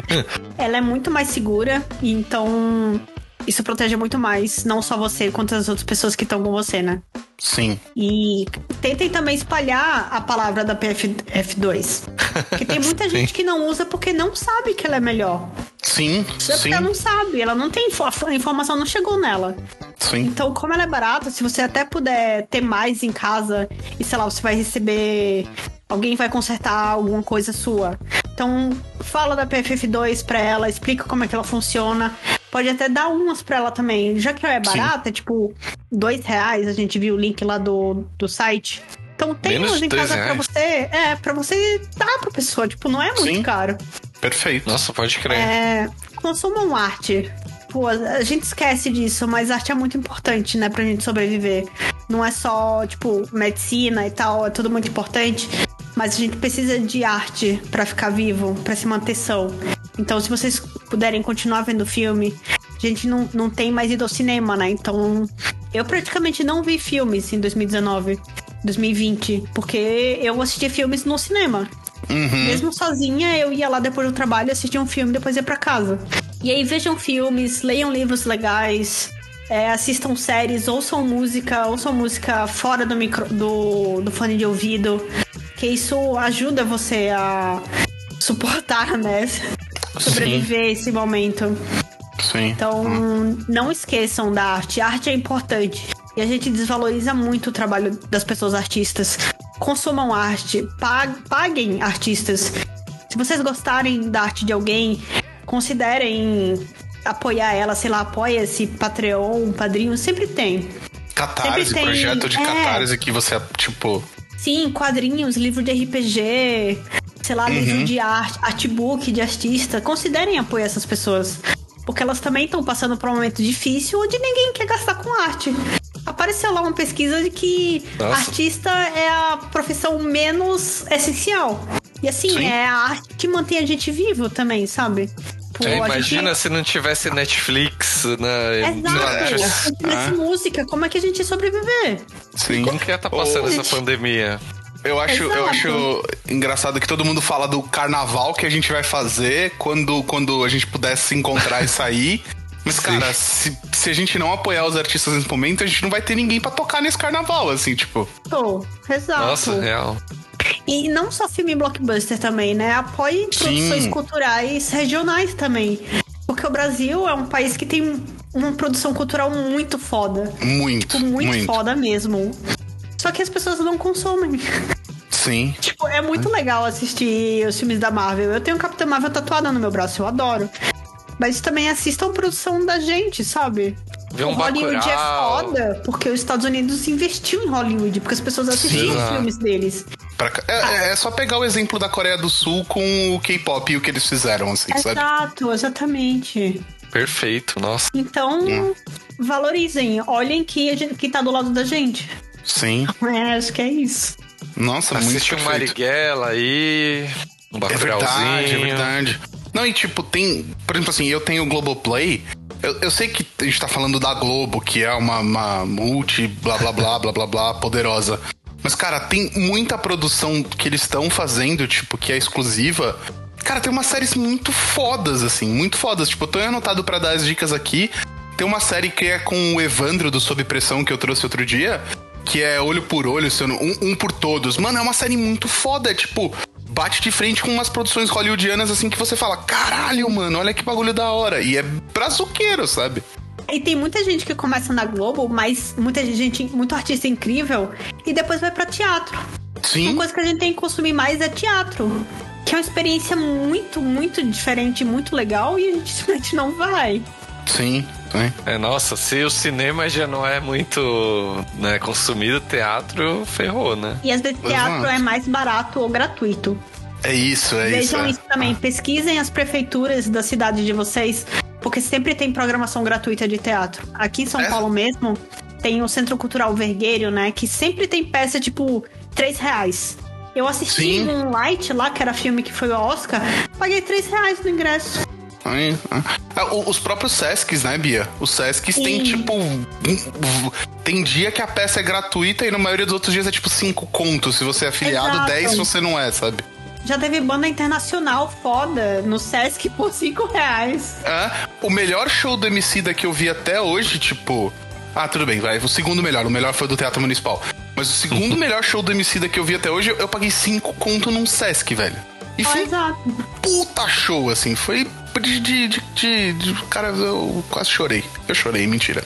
Ela é muito mais segura, então isso protege muito mais, não só você, quanto as outras pessoas que estão com você, né? Sim. E tentem também espalhar a palavra da PFF2. Porque tem muita gente que não usa porque não sabe que ela é melhor. Sim. Só Sim. ela não sabe, ela não tem a informação, não chegou nela. Sim. Então, como ela é barata, se você até puder ter mais em casa e sei lá, você vai receber. Alguém vai consertar alguma coisa sua. Então, fala da PFF2 pra ela, explica como é que ela funciona. Pode até dar umas pra ela também. Já que ela é barata, é tipo, dois reais, a gente viu o link lá do, do site. Então tem Menos umas em casa pra reais. você. É, pra você dar pra pessoa. Tipo, não é muito Sim. caro. Perfeito. Nossa, pode crer. É, consumam arte. Pô, a gente esquece disso, mas arte é muito importante, né, pra gente sobreviver. Não é só, tipo, medicina e tal, é tudo muito importante. Mas a gente precisa de arte pra ficar vivo, pra se manter são. Então, se vocês puderem continuar vendo filme, a gente não, não tem mais ido ao cinema, né? Então, eu praticamente não vi filmes em 2019, 2020, porque eu assisti filmes no cinema. Mesmo sozinha, eu ia lá depois do trabalho, assistia um filme, depois ia pra casa. E aí vejam filmes, leiam livros legais, é, assistam séries, ouçam música, ouçam música fora do, micro, do, do fone de ouvido, que isso ajuda você a suportar, né? Sobreviver esse momento. Sim. Então, não esqueçam da arte. A arte é importante. E a gente desvaloriza muito o trabalho das pessoas artistas. Consumam arte, pag- paguem artistas. Se vocês gostarem da arte de alguém, considerem apoiar ela, sei lá, apoia esse Patreon, padrinho, sempre tem. Catarse, Sempre tem- projeto de é. catarse que você, tipo. Sim, quadrinhos, livro de RPG, sei lá, Uhum. livro de arte, artbook de artista. Considerem apoiar essas pessoas. Porque elas também estão passando por um momento difícil onde ninguém quer gastar com arte. Apareceu lá uma pesquisa de que Nossa. artista é a profissão menos essencial. E assim, Sim. é a arte que mantém a gente vivo também, sabe? É, imagina gente... se não tivesse Netflix, né? Exato. Sei lá, tivesse- Se música, como é que a gente ia sobreviver? Sim. Como que ia tá passando essa pandemia? Eu acho, eu acho engraçado que todo mundo fala do carnaval que a gente vai fazer quando, quando a gente pudesse se encontrar e sair. Mas, cara, se, se a gente não apoiar os artistas nesse momento, a gente não vai ter ninguém pra tocar nesse carnaval, assim, tipo. Pô, exato. Nossa, real. E não só filme blockbuster também, né? Apoie Sim. produções culturais regionais também. Porque o Brasil é um país que tem uma produção cultural muito foda. Muito, Tipo, muito, muito. foda mesmo. Só que as pessoas não consomem. Sim. Tipo, é muito legal assistir os filmes da Marvel. Eu tenho o Capitão Marvel tatuada no meu braço, eu adoro. Mas também assistam a produção da gente, sabe? Vê o um Hollywood é foda porque os Estados Unidos investiu em Hollywood, porque as pessoas assistiam os filmes deles. Pra é, é- é só pegar o exemplo da Coreia do Sul com o K-pop e o que eles fizeram, assim, sabe? Exato, exatamente. Perfeito, nossa. Então, Hum. valorizem, olhem que, a gente, que tá do lado da gente. Sim. É, acho que é isso. Nossa, muito Assiste um perfeito. Marighella aí, um É verdade, é verdade. Não, e tipo, tem. Por exemplo, assim, eu tenho o Globoplay. Eu, eu sei que a gente tá falando da Globo, que é uma, uma multi, blá blá blá, blá blá blá, poderosa. Mas, cara, tem muita produção que eles estão fazendo, tipo, que é exclusiva. Cara, tem umas séries muito fodas, assim, muito fodas. Tipo, eu tô anotado pra dar as dicas aqui. Tem uma série que é com o Evandro do Sob Pressão que eu trouxe outro dia. Que é Olho por Olho, se eu não- um, um por Todos. Mano, é uma série muito foda. Tipo, bate de frente com umas produções hollywoodianas assim que você fala: caralho, mano, olha que bagulho da hora. E é brazuqueiro, sabe? E tem muita gente que começa na Globo, mas muita gente, muito artista incrível, e depois vai pra teatro. Sim. Uma coisa que a gente tem que consumir mais é teatro. Que é uma experiência muito, muito diferente, muito legal, e a gente simplesmente não vai. Sim, sim. É, nossa, se o cinema já não é muito né, consumido, teatro ferrou, né? E às vezes teatro Exato. é mais barato ou gratuito. É isso, é isso. Vejam é. isso também. Pesquisem as prefeituras da cidade de vocês, porque sempre tem programação gratuita de teatro. Aqui em São É? Paulo mesmo, tem o Centro Cultural Vergueiro, né? Que sempre tem peça, tipo, 3 reais. Eu assisti Sim. um Light lá, que era filme que foi o Oscar, paguei 3 reais no ingresso. Ai, ai. Ah, o- Os próprios Sescs, né, Bia? Os Sescs Sim. tem tipo. Tem dia que a peça é gratuita e na maioria dos outros dias é tipo 5 contos. Se você é afiliado, Exato. 10 se você não é, sabe? Já teve banda internacional foda no Sesc por 5 reais. É, o melhor show do Emicida que eu vi até hoje, tipo. Ah, tudo bem, vai. O segundo melhor. O melhor foi do Teatro Municipal. Mas o segundo melhor show do Emicida que eu vi até hoje, eu, eu paguei 5 conto num Sesc, velho. E foi um exato. puta show, assim. Foi de, de, de, de- de- Cara, eu quase chorei. Eu chorei, mentira.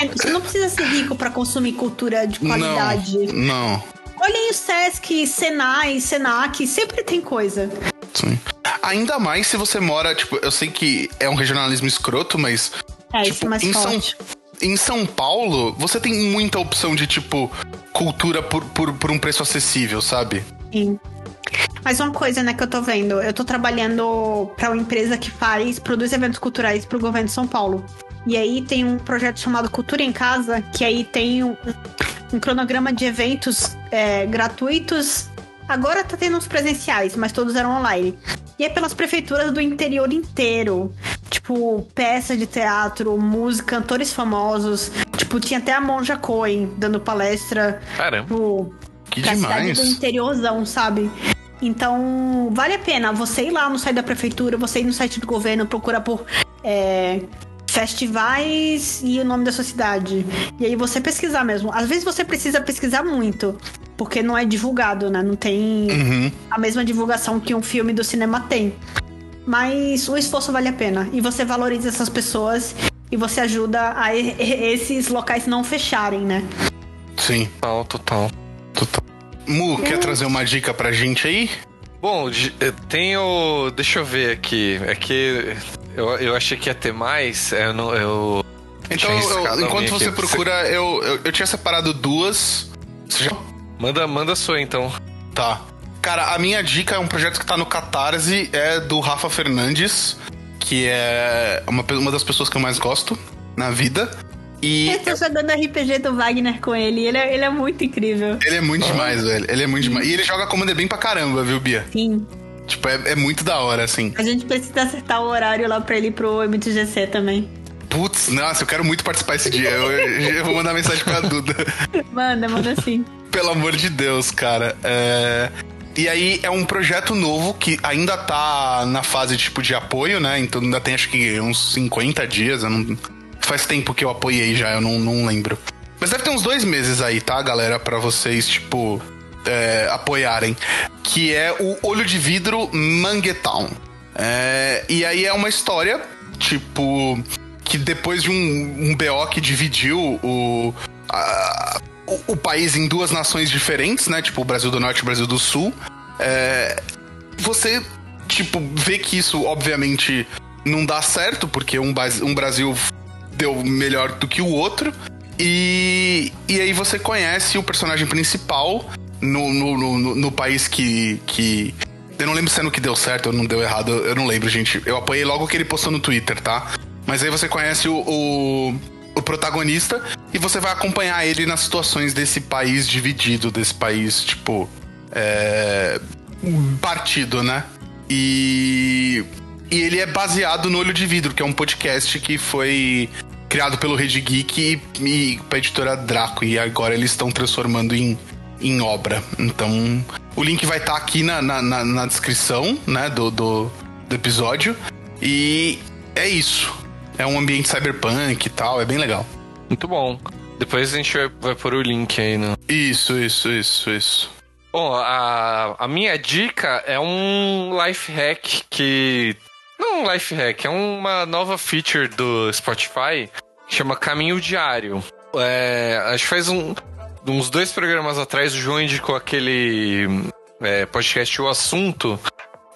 É, você não precisa ser rico pra consumir cultura de qualidade. Não, não. Olhem o Sesc, Senai, Senac, sempre tem coisa. Sim. Ainda mais se você mora, tipo, eu sei que é um regionalismo escroto, mas. É, tipo, isso é mais em São, forte. em São Paulo, você tem muita opção de, tipo, cultura por, por, por um preço acessível, sabe? Sim. Mas uma coisa, né, que eu tô vendo, eu tô trabalhando pra uma empresa que faz, produz eventos culturais pro governo de São Paulo. E aí tem um projeto chamado Cultura em Casa, que aí tem um, um cronograma de eventos é, gratuitos. Agora tá tendo uns presenciais, mas todos eram online. E é pelas prefeituras do interior inteiro. Tipo, peça de teatro, música, cantores famosos. Tipo, tinha até a Monja Coen dando palestra. Caramba. Tipo, Que pra cidade demais. do interiorzão, sabe? Então, vale a pena você ir lá no site da prefeitura, você ir no site do governo, procurar por é, festivais e o nome da sua cidade. E aí você pesquisar mesmo. Às vezes você precisa pesquisar muito, porque não é divulgado, né? Não tem Uhum. a mesma divulgação que um filme do cinema tem. Mas o esforço vale a pena. E você valoriza essas pessoas e você ajuda a esses locais não fecharem, né? Sim, Total, total. total. Mu, quer trazer uma dica pra gente aí? Bom, eu tenho. Deixa eu ver aqui. É que eu, eu achei que ia ter mais. Eu não. Eu. Então, eu- enquanto você aqui. procura, eu, eu, eu tinha separado duas. Você já Manda, manda a sua então. Tá. Cara, a minha dica é um projeto que tá no Catarse, é do Rafa Fernandes, que é uma, uma das pessoas que eu mais gosto na vida. E Eu tô jogando RPG do Wagner com ele. Ele é, ele é muito incrível. ele é muito demais, velho. Ele é muito demais. E ele joga Commander bem pra caramba, viu, Bia? Sim. Tipo, é, é muito da hora, assim. A gente precisa acertar o horário lá pra ele ir pro MTGC também. Putz, nossa, eu quero muito participar esse dia. Eu, eu- eu vou mandar mensagem pra Duda. Manda, manda sim. Pelo amor de Deus, cara. É... E aí é um projeto novo que ainda tá na fase tipo de apoio, né? Então ainda tem acho que uns 50 dias. Eu não... Faz tempo que eu apoiei já, eu não, não lembro. Mas deve ter uns dois meses aí, tá, galera? Pra vocês, tipo, é, apoiarem. Que é o Olho de Vidro Manguetown. É, e aí é uma história, tipo, que depois de um, um BO que dividiu o, a- o, o país em duas nações diferentes, né? Tipo, o Brasil do Norte e o Brasil do Sul. É, você, tipo, vê que isso, obviamente, não dá certo, porque um, um Brasil deu melhor do que o outro. E, e aí você conhece o personagem principal no, no, no, no- país que, que. Eu não lembro se é no que deu certo ou não deu errado, eu não lembro, gente. Eu apoiei logo que ele postou no Twitter, tá? Mas aí você conhece o, o, o protagonista e você vai acompanhar ele nas situações desse país dividido, desse país, tipo. É, partido, né? E, e ele é baseado no Olho de Vidro, que é um podcast que foi criado pelo Rede Geek e, e pra editora Draco. E agora eles estão transformando em, em obra. Então, o link vai estar aqui na, na, na- na descrição, né, do, do, do episódio. E é isso. É um ambiente cyberpunk e tal, é bem legal. Muito bom. Depois a gente vai, vai pôr o link aí no. Isso, isso, isso, isso. Bom, a, a minha dica é um life hack que. Não um life hack, é uma nova feature do Spotify que chama Caminho Diário. É, acho que faz um, uns dois programas atrás o João indicou aquele é, podcast O Assunto.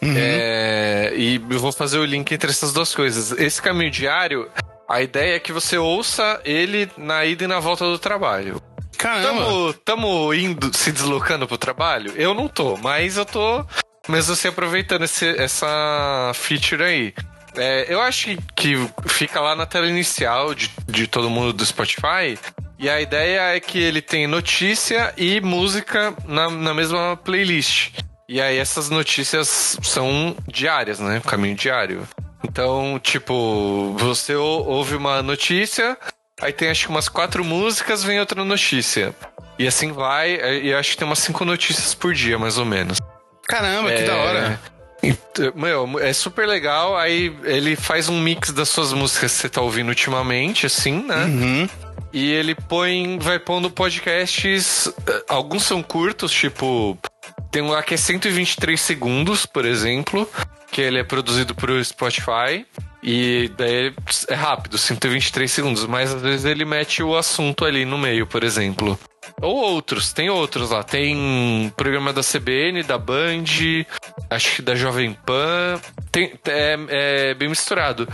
É, e eu vou fazer o link entre essas duas coisas. Esse caminho diário, a ideia é que você ouça ele na ida e na volta do trabalho. Caramba! Tamo, tamo indo, se deslocando pro trabalho? Eu não tô, mas eu tô mesmo assim aproveitando esse- essa feature aí. É, eu acho que, fica lá na tela inicial de, de todo mundo do Spotify. E a ideia é que ele tem notícia e música na, na mesma playlist. E aí essas notícias são diárias, né? Caminho diário. Então, tipo, você ou- ouve uma notícia, aí tem acho que umas quatro músicas, vem outra notícia. E assim vai, e eu acho que tem umas cinco notícias por dia, mais ou menos. Caramba, que É, da hora. Então, Meu, é super legal. Aí ele faz um mix das suas músicas que você tá ouvindo ultimamente, assim, né? Uhum. E ele põe, vai pondo podcasts. eh, Alguns são curtos, tipo. Tem um lá que é 123 segundos, por exemplo. Que ele é produzido pro Spotify. E daí é rápido, 123 segundos. Mas às vezes ele mete o assunto ali no meio, por exemplo. Ou outros, tem outros lá. Tem programa da CBN, da Band, acho que da Jovem Pan. Tem, é, é bem misturado.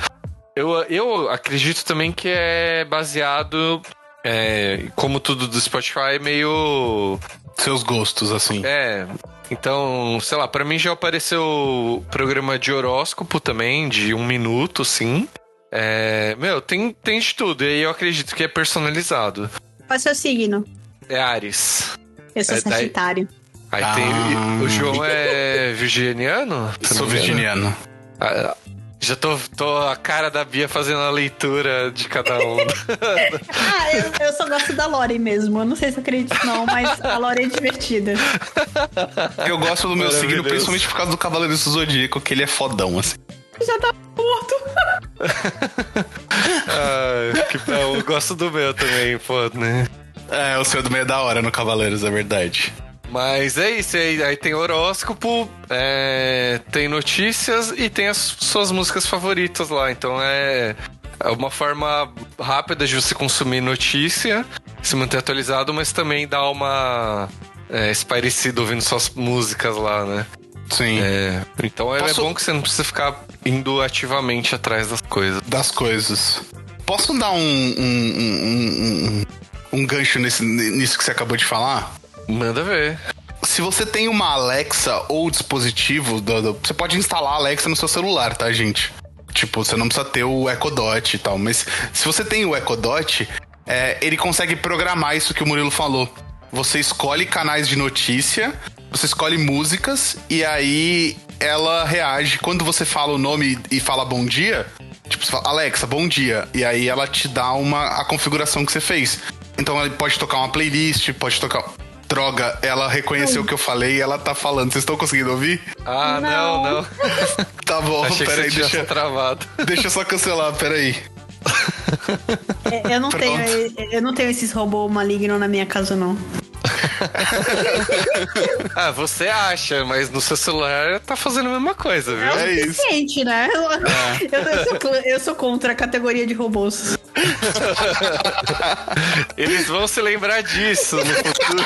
Eu, eu acredito também que é baseado, é, como tudo do Spotify, meio. Seus gostos, assim. É. Então, sei lá, pra mim já apareceu programa de horóscopo também, de um minuto, sim. É, meu, tem, tem de tudo. E aí eu acredito que é personalizado. Qual é o seu signo? É Ares. Eu sou É, daí- Sagitário. Aí Ah. tem. O João é virginiano? Sou virginiano. Ah, Já tô, tô a cara da Bia fazendo a leitura de cada um. Ah, eu, eu só gosto da Lore mesmo. Eu não sei se acredito, não, mas a Lore é divertida. Eu gosto do meu signo principalmente por causa do Cavaleiro do Zodíaco, que ele é fodão, assim. Já tá morto. Ah, que, eu gosto do meu também, pô, né? É, o seu do meio é da hora no Cavaleiros, é verdade. Mas é isso, aí, aí tem horóscopo, é, tem notícias e tem as suas músicas favoritas lá. Então é, é uma forma rápida de você consumir notícia, se manter atualizado, mas também dar uma é, espairecida ouvindo suas músicas lá, né? Sim. É, então é, Posso- é bom que você não precisa ficar indo ativamente atrás das coisas. Das coisas. Posso dar um, um, um, um- gancho nesse, nisso que você acabou de falar? Manda ver. Se você tem uma Alexa ou dispositivo, do- do- você pode instalar a Alexa no seu celular, tá, gente? Tipo, você não precisa ter o Echo Dot e tal. Mas se você tem o Echo Dot, é, ele consegue programar isso que o Murilo falou. Você escolhe canais de notícia, você escolhe músicas e aí ela reage. Quando você fala o nome e fala bom dia, tipo, você fala, Alexa, bom dia. E aí ela te dá uma, a configuração que você fez. Então ela pode tocar uma playlist, pode tocar. Droga, ela reconheceu o que eu falei e ela tá falando. Vocês estão conseguindo ouvir? Ah, não, Não. não. Tá bom, Achei peraí, deixa, travado. deixa eu só cancelar, peraí. É, Eu não, tenho, eu não tenho esses robôs malignos na minha casa, não. Ah, você acha, mas no seu celular tá fazendo a mesma coisa, viu? É É isso. suficiente, né? Eu, eu sou, eu sou contra a categoria de robôs. Eles vão se lembrar disso no futuro.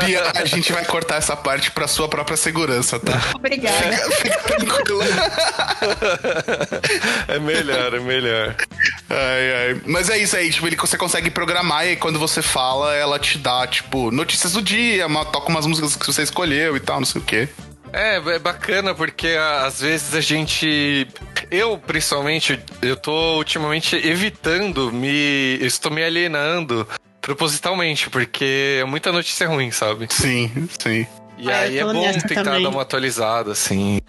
Bia, a gente vai cortar essa parte pra sua própria segurança, tá? Obrigada. Fica tranquila. É melhor, é melhor. Ai, ai. Mas é isso aí, tipo, ele, você consegue programar e aí quando você fala, ela te dá, tipo, notícias do dia, uma, toca umas músicas que você escolheu e tal, não sei o quê. É, é bacana porque às vezes a gente. Eu, principalmente, eu tô ultimamente evitando me. Eu estou me alienando propositalmente, porque é muita notícia ruim, sabe? Sim, sim. E Ah, aí é bom tentar também. dar uma atualizada, assim.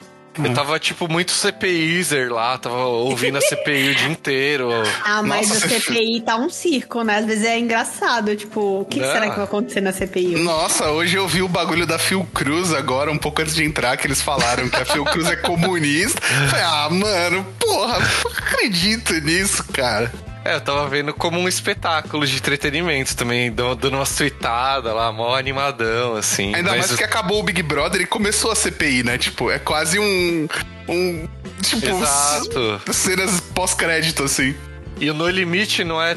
Eu tava, tipo, muito CPIzer lá, tava ouvindo a CPI o dia inteiro. Ah, mas Nossa, a CPI tá um circo, né? Às vezes é engraçado. Tipo, o que, que Não. será que vai acontecer na CPI? Nossa, hoje eu vi o bagulho da Fiocruz agora, um pouco antes de entrar, que eles falaram que a Fiocruz é comunista. Falei, ah, mano, porra, não acredito nisso, cara. É, eu tava vendo como um espetáculo de entretenimento também, dando umas tweetadas lá, mó animadão, assim. Ainda Mas mais que acabou o Big Brother e começou a CPI, né? Tipo, é quase um. Um. Tipo, Exato. cenas pós-crédito, assim. E o No Limite não é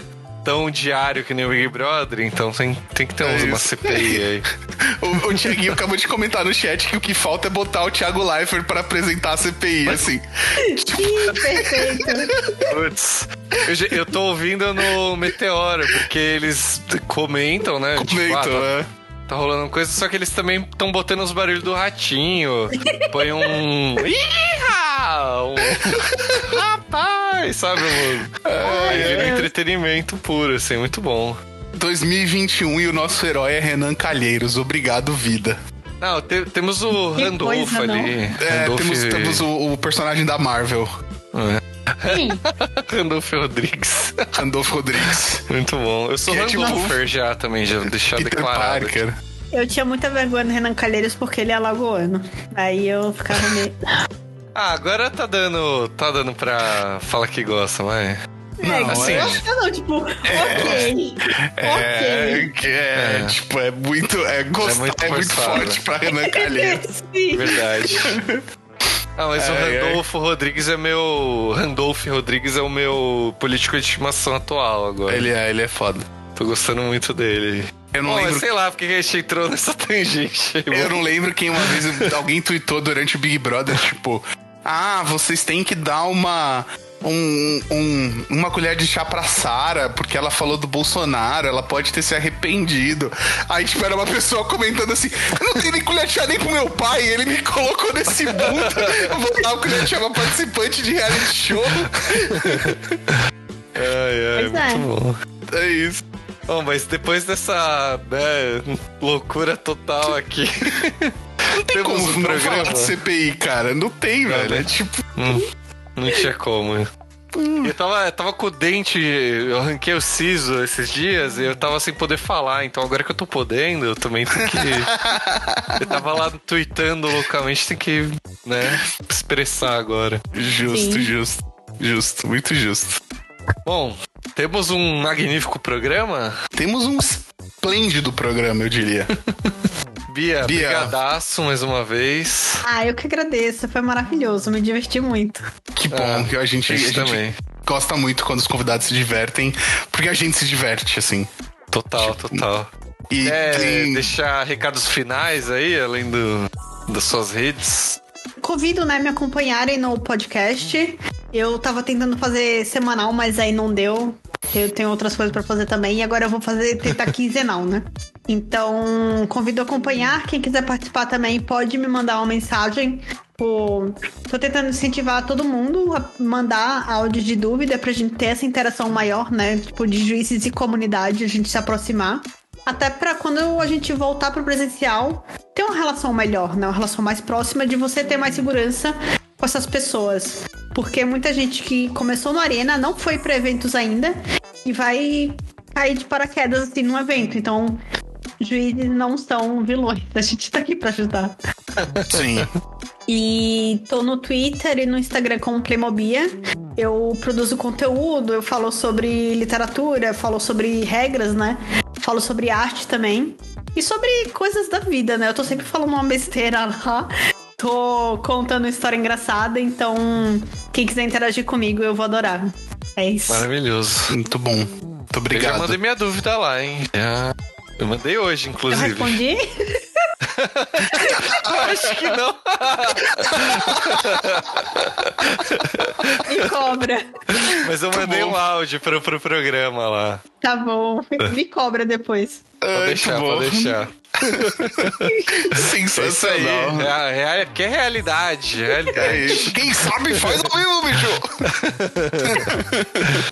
tão diário que nem o Big Brother, então tem, tem que ter É uma. CPI aí. O, o Thiaguinho acabou de comentar no chat que o que falta é botar o Thiago Leifert pra apresentar a CPI, assim. Perfeito. Putz. Eu, eu tô ouvindo no Meteoro, porque eles comentam, né? Tipo, ah, Comentam, né? Tá rolando coisa, só que eles também estão botando os barulhos do ratinho. Põe um. Iha! Um... Rapaz, sabe, mano? Aí vira entretenimento puro, assim, muito bom. 2021 e o nosso herói é Renan Calheiros. Obrigado, vida. Não, te- temos o Que Randolph coisa, não. ali. É, Randolph, temos, temos o, o personagem da Marvel, Sim. Randolph Rodrigues. Randolph Rodrigues. Muito bom. Eu sou Que é tipo- Randolfer já também, já deixar Peter declarado. Parker. Eu tinha muita vergonha do Renan Calheiros porque ele é alagoano. Aí eu ficava meio. Ah, agora tá dando, tá dando pra falar que gosta, mas... Não, assim, eu acho que não, tipo, ok. É, Ok. que é, É. tipo, é muito. É, gost... É muito é muito forte pra Renan Calheiros. Sim. Verdade. Ah, mas o Ai, ai. Randolfo Rodrigues é meu. Randolph Rodrigues é o meu político de estimação atual agora. ele é, ele é foda. Tô gostando muito dele. Eu não Bom, lembro. sei lá porque que a gente entrou nessa tangente. Eu não lembro quem uma vez alguém tweetou durante o Big Brother, tipo, ah, vocês têm que dar uma. Um, um- uma colher de chá pra Sara, porque ela falou do Bolsonaro, ela pode ter se arrependido. Aí, tipo, era uma pessoa comentando assim: Eu não tenho nem colher de chá nem pro meu pai, ele me colocou nesse mundo. Eu vou dar uma colher de chá pra participante de reality show. Ai, ai, Pois é. muito bom. É isso. Bom, mas depois dessa né, loucura total aqui. Não tem Temos como um não programa. falar de CPI, cara. Não tem, velho. né? É tipo. Hum, não tinha como. Eu tava, eu tava com o dente, eu arranquei o siso esses dias e eu tava sem poder falar, então agora que eu tô podendo, eu também tenho que. eu tava lá tweetando loucamente, tem que, né, expressar agora. Justo, Sim. justo. Justo, muito justo. Bom, temos um magnífico programa. Temos um esplêndido programa, eu diria. Bia, Bia. brigadaço mais uma vez. Ah, eu que agradeço. Foi maravilhoso. Me diverti muito. Que bom, Ah, que a gente, a gente também. gosta muito quando os convidados se divertem, porque a gente se diverte, assim. Total, total. E É, tem- deixar recados finais aí, além do, das suas redes. Convido, né, me acompanharem no podcast. Eu tava tentando fazer semanal, mas aí não deu. Eu tenho outras coisas pra fazer também. E agora eu vou fazer tentar quinzenal, né? Então, convido a acompanhar. Quem quiser participar também pode me mandar uma mensagem. Pô, tô tentando incentivar todo mundo a mandar áudio de dúvida pra gente ter essa interação maior, né? Tipo, de juízes e comunidade, a gente se aproximar. Até pra quando a gente voltar pro presencial, ter uma relação melhor, né? Uma relação mais próxima de você ter mais segurança com essas pessoas. Porque muita gente que começou no Arena não foi pra eventos ainda e vai cair de paraquedas assim num evento. Então, juízes não são vilões. A gente tá aqui pra ajudar. Sim. E tô no Twitter e no Instagram como Playmobia. Eu produzo conteúdo, eu falo sobre literatura, falo sobre regras, né? Falo sobre arte também. E sobre coisas da vida, né? Eu tô sempre falando uma besteira lá. Tô contando história engraçada, então quem quiser interagir comigo, eu vou adorar. É isso. Maravilhoso. Muito bom. Muito Eu já obrigado. mandei minha dúvida lá, hein? Eu mandei hoje, Eu inclusive. respondi? Acho que não. Me cobra. Mas eu mandei um áudio pro, pro programa lá. Tá bom. Me cobra depois. Pode Ai, deixar, pode deixar. É isso aí. Sensacional. É, real- que é realidade. É realidade. isso. Quem sabe faz ao vivo, bicho.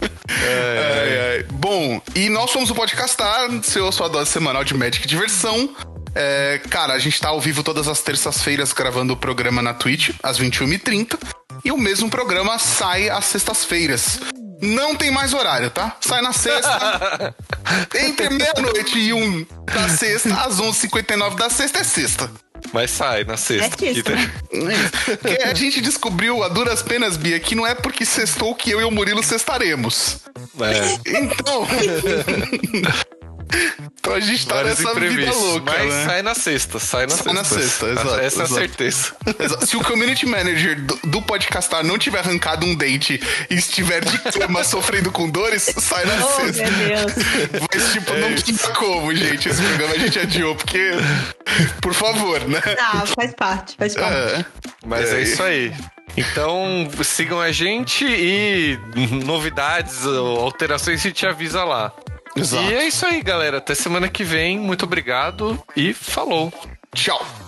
Ai, ai. Bom, e nós somos o Podcastar, seu sua dose semanal de Magic e diversão. É, cara, a gente tá ao vivo todas as terças-feiras gravando o programa na Twitch, às 21h30. E o mesmo programa sai às sextas-feiras. Não tem mais horário, tá? Sai na sexta. entre meia-noite e um da sexta, às 11h59 da sexta é sexta. Mas sai na sexta. Certíssimo. Porque a gente descobriu a duras penas, Bia, que não é porque sextou que eu e o Murilo sextaremos. É, Então. então a gente tá vários nessa vida louca, Mas né? sai na sexta. Sai na Sai sexta. na sexta, exato, Essa é a exato. certeza. Exa- Se o community manager do, do podcastar não tiver arrancado um dente e estiver de cama sofrendo com dores, sai na Oh, sexta. meu Deus. Mas, tipo, É não tinha como, gente. Esse programa a gente adiou, porque. Por favor, né? Tá, faz parte, faz parte. É. Mas é É. isso aí. Então sigam a gente e novidades ou alterações a gente avisa lá. Exato. E é isso aí, galera. Até semana que vem. Muito obrigado e falou. Tchau.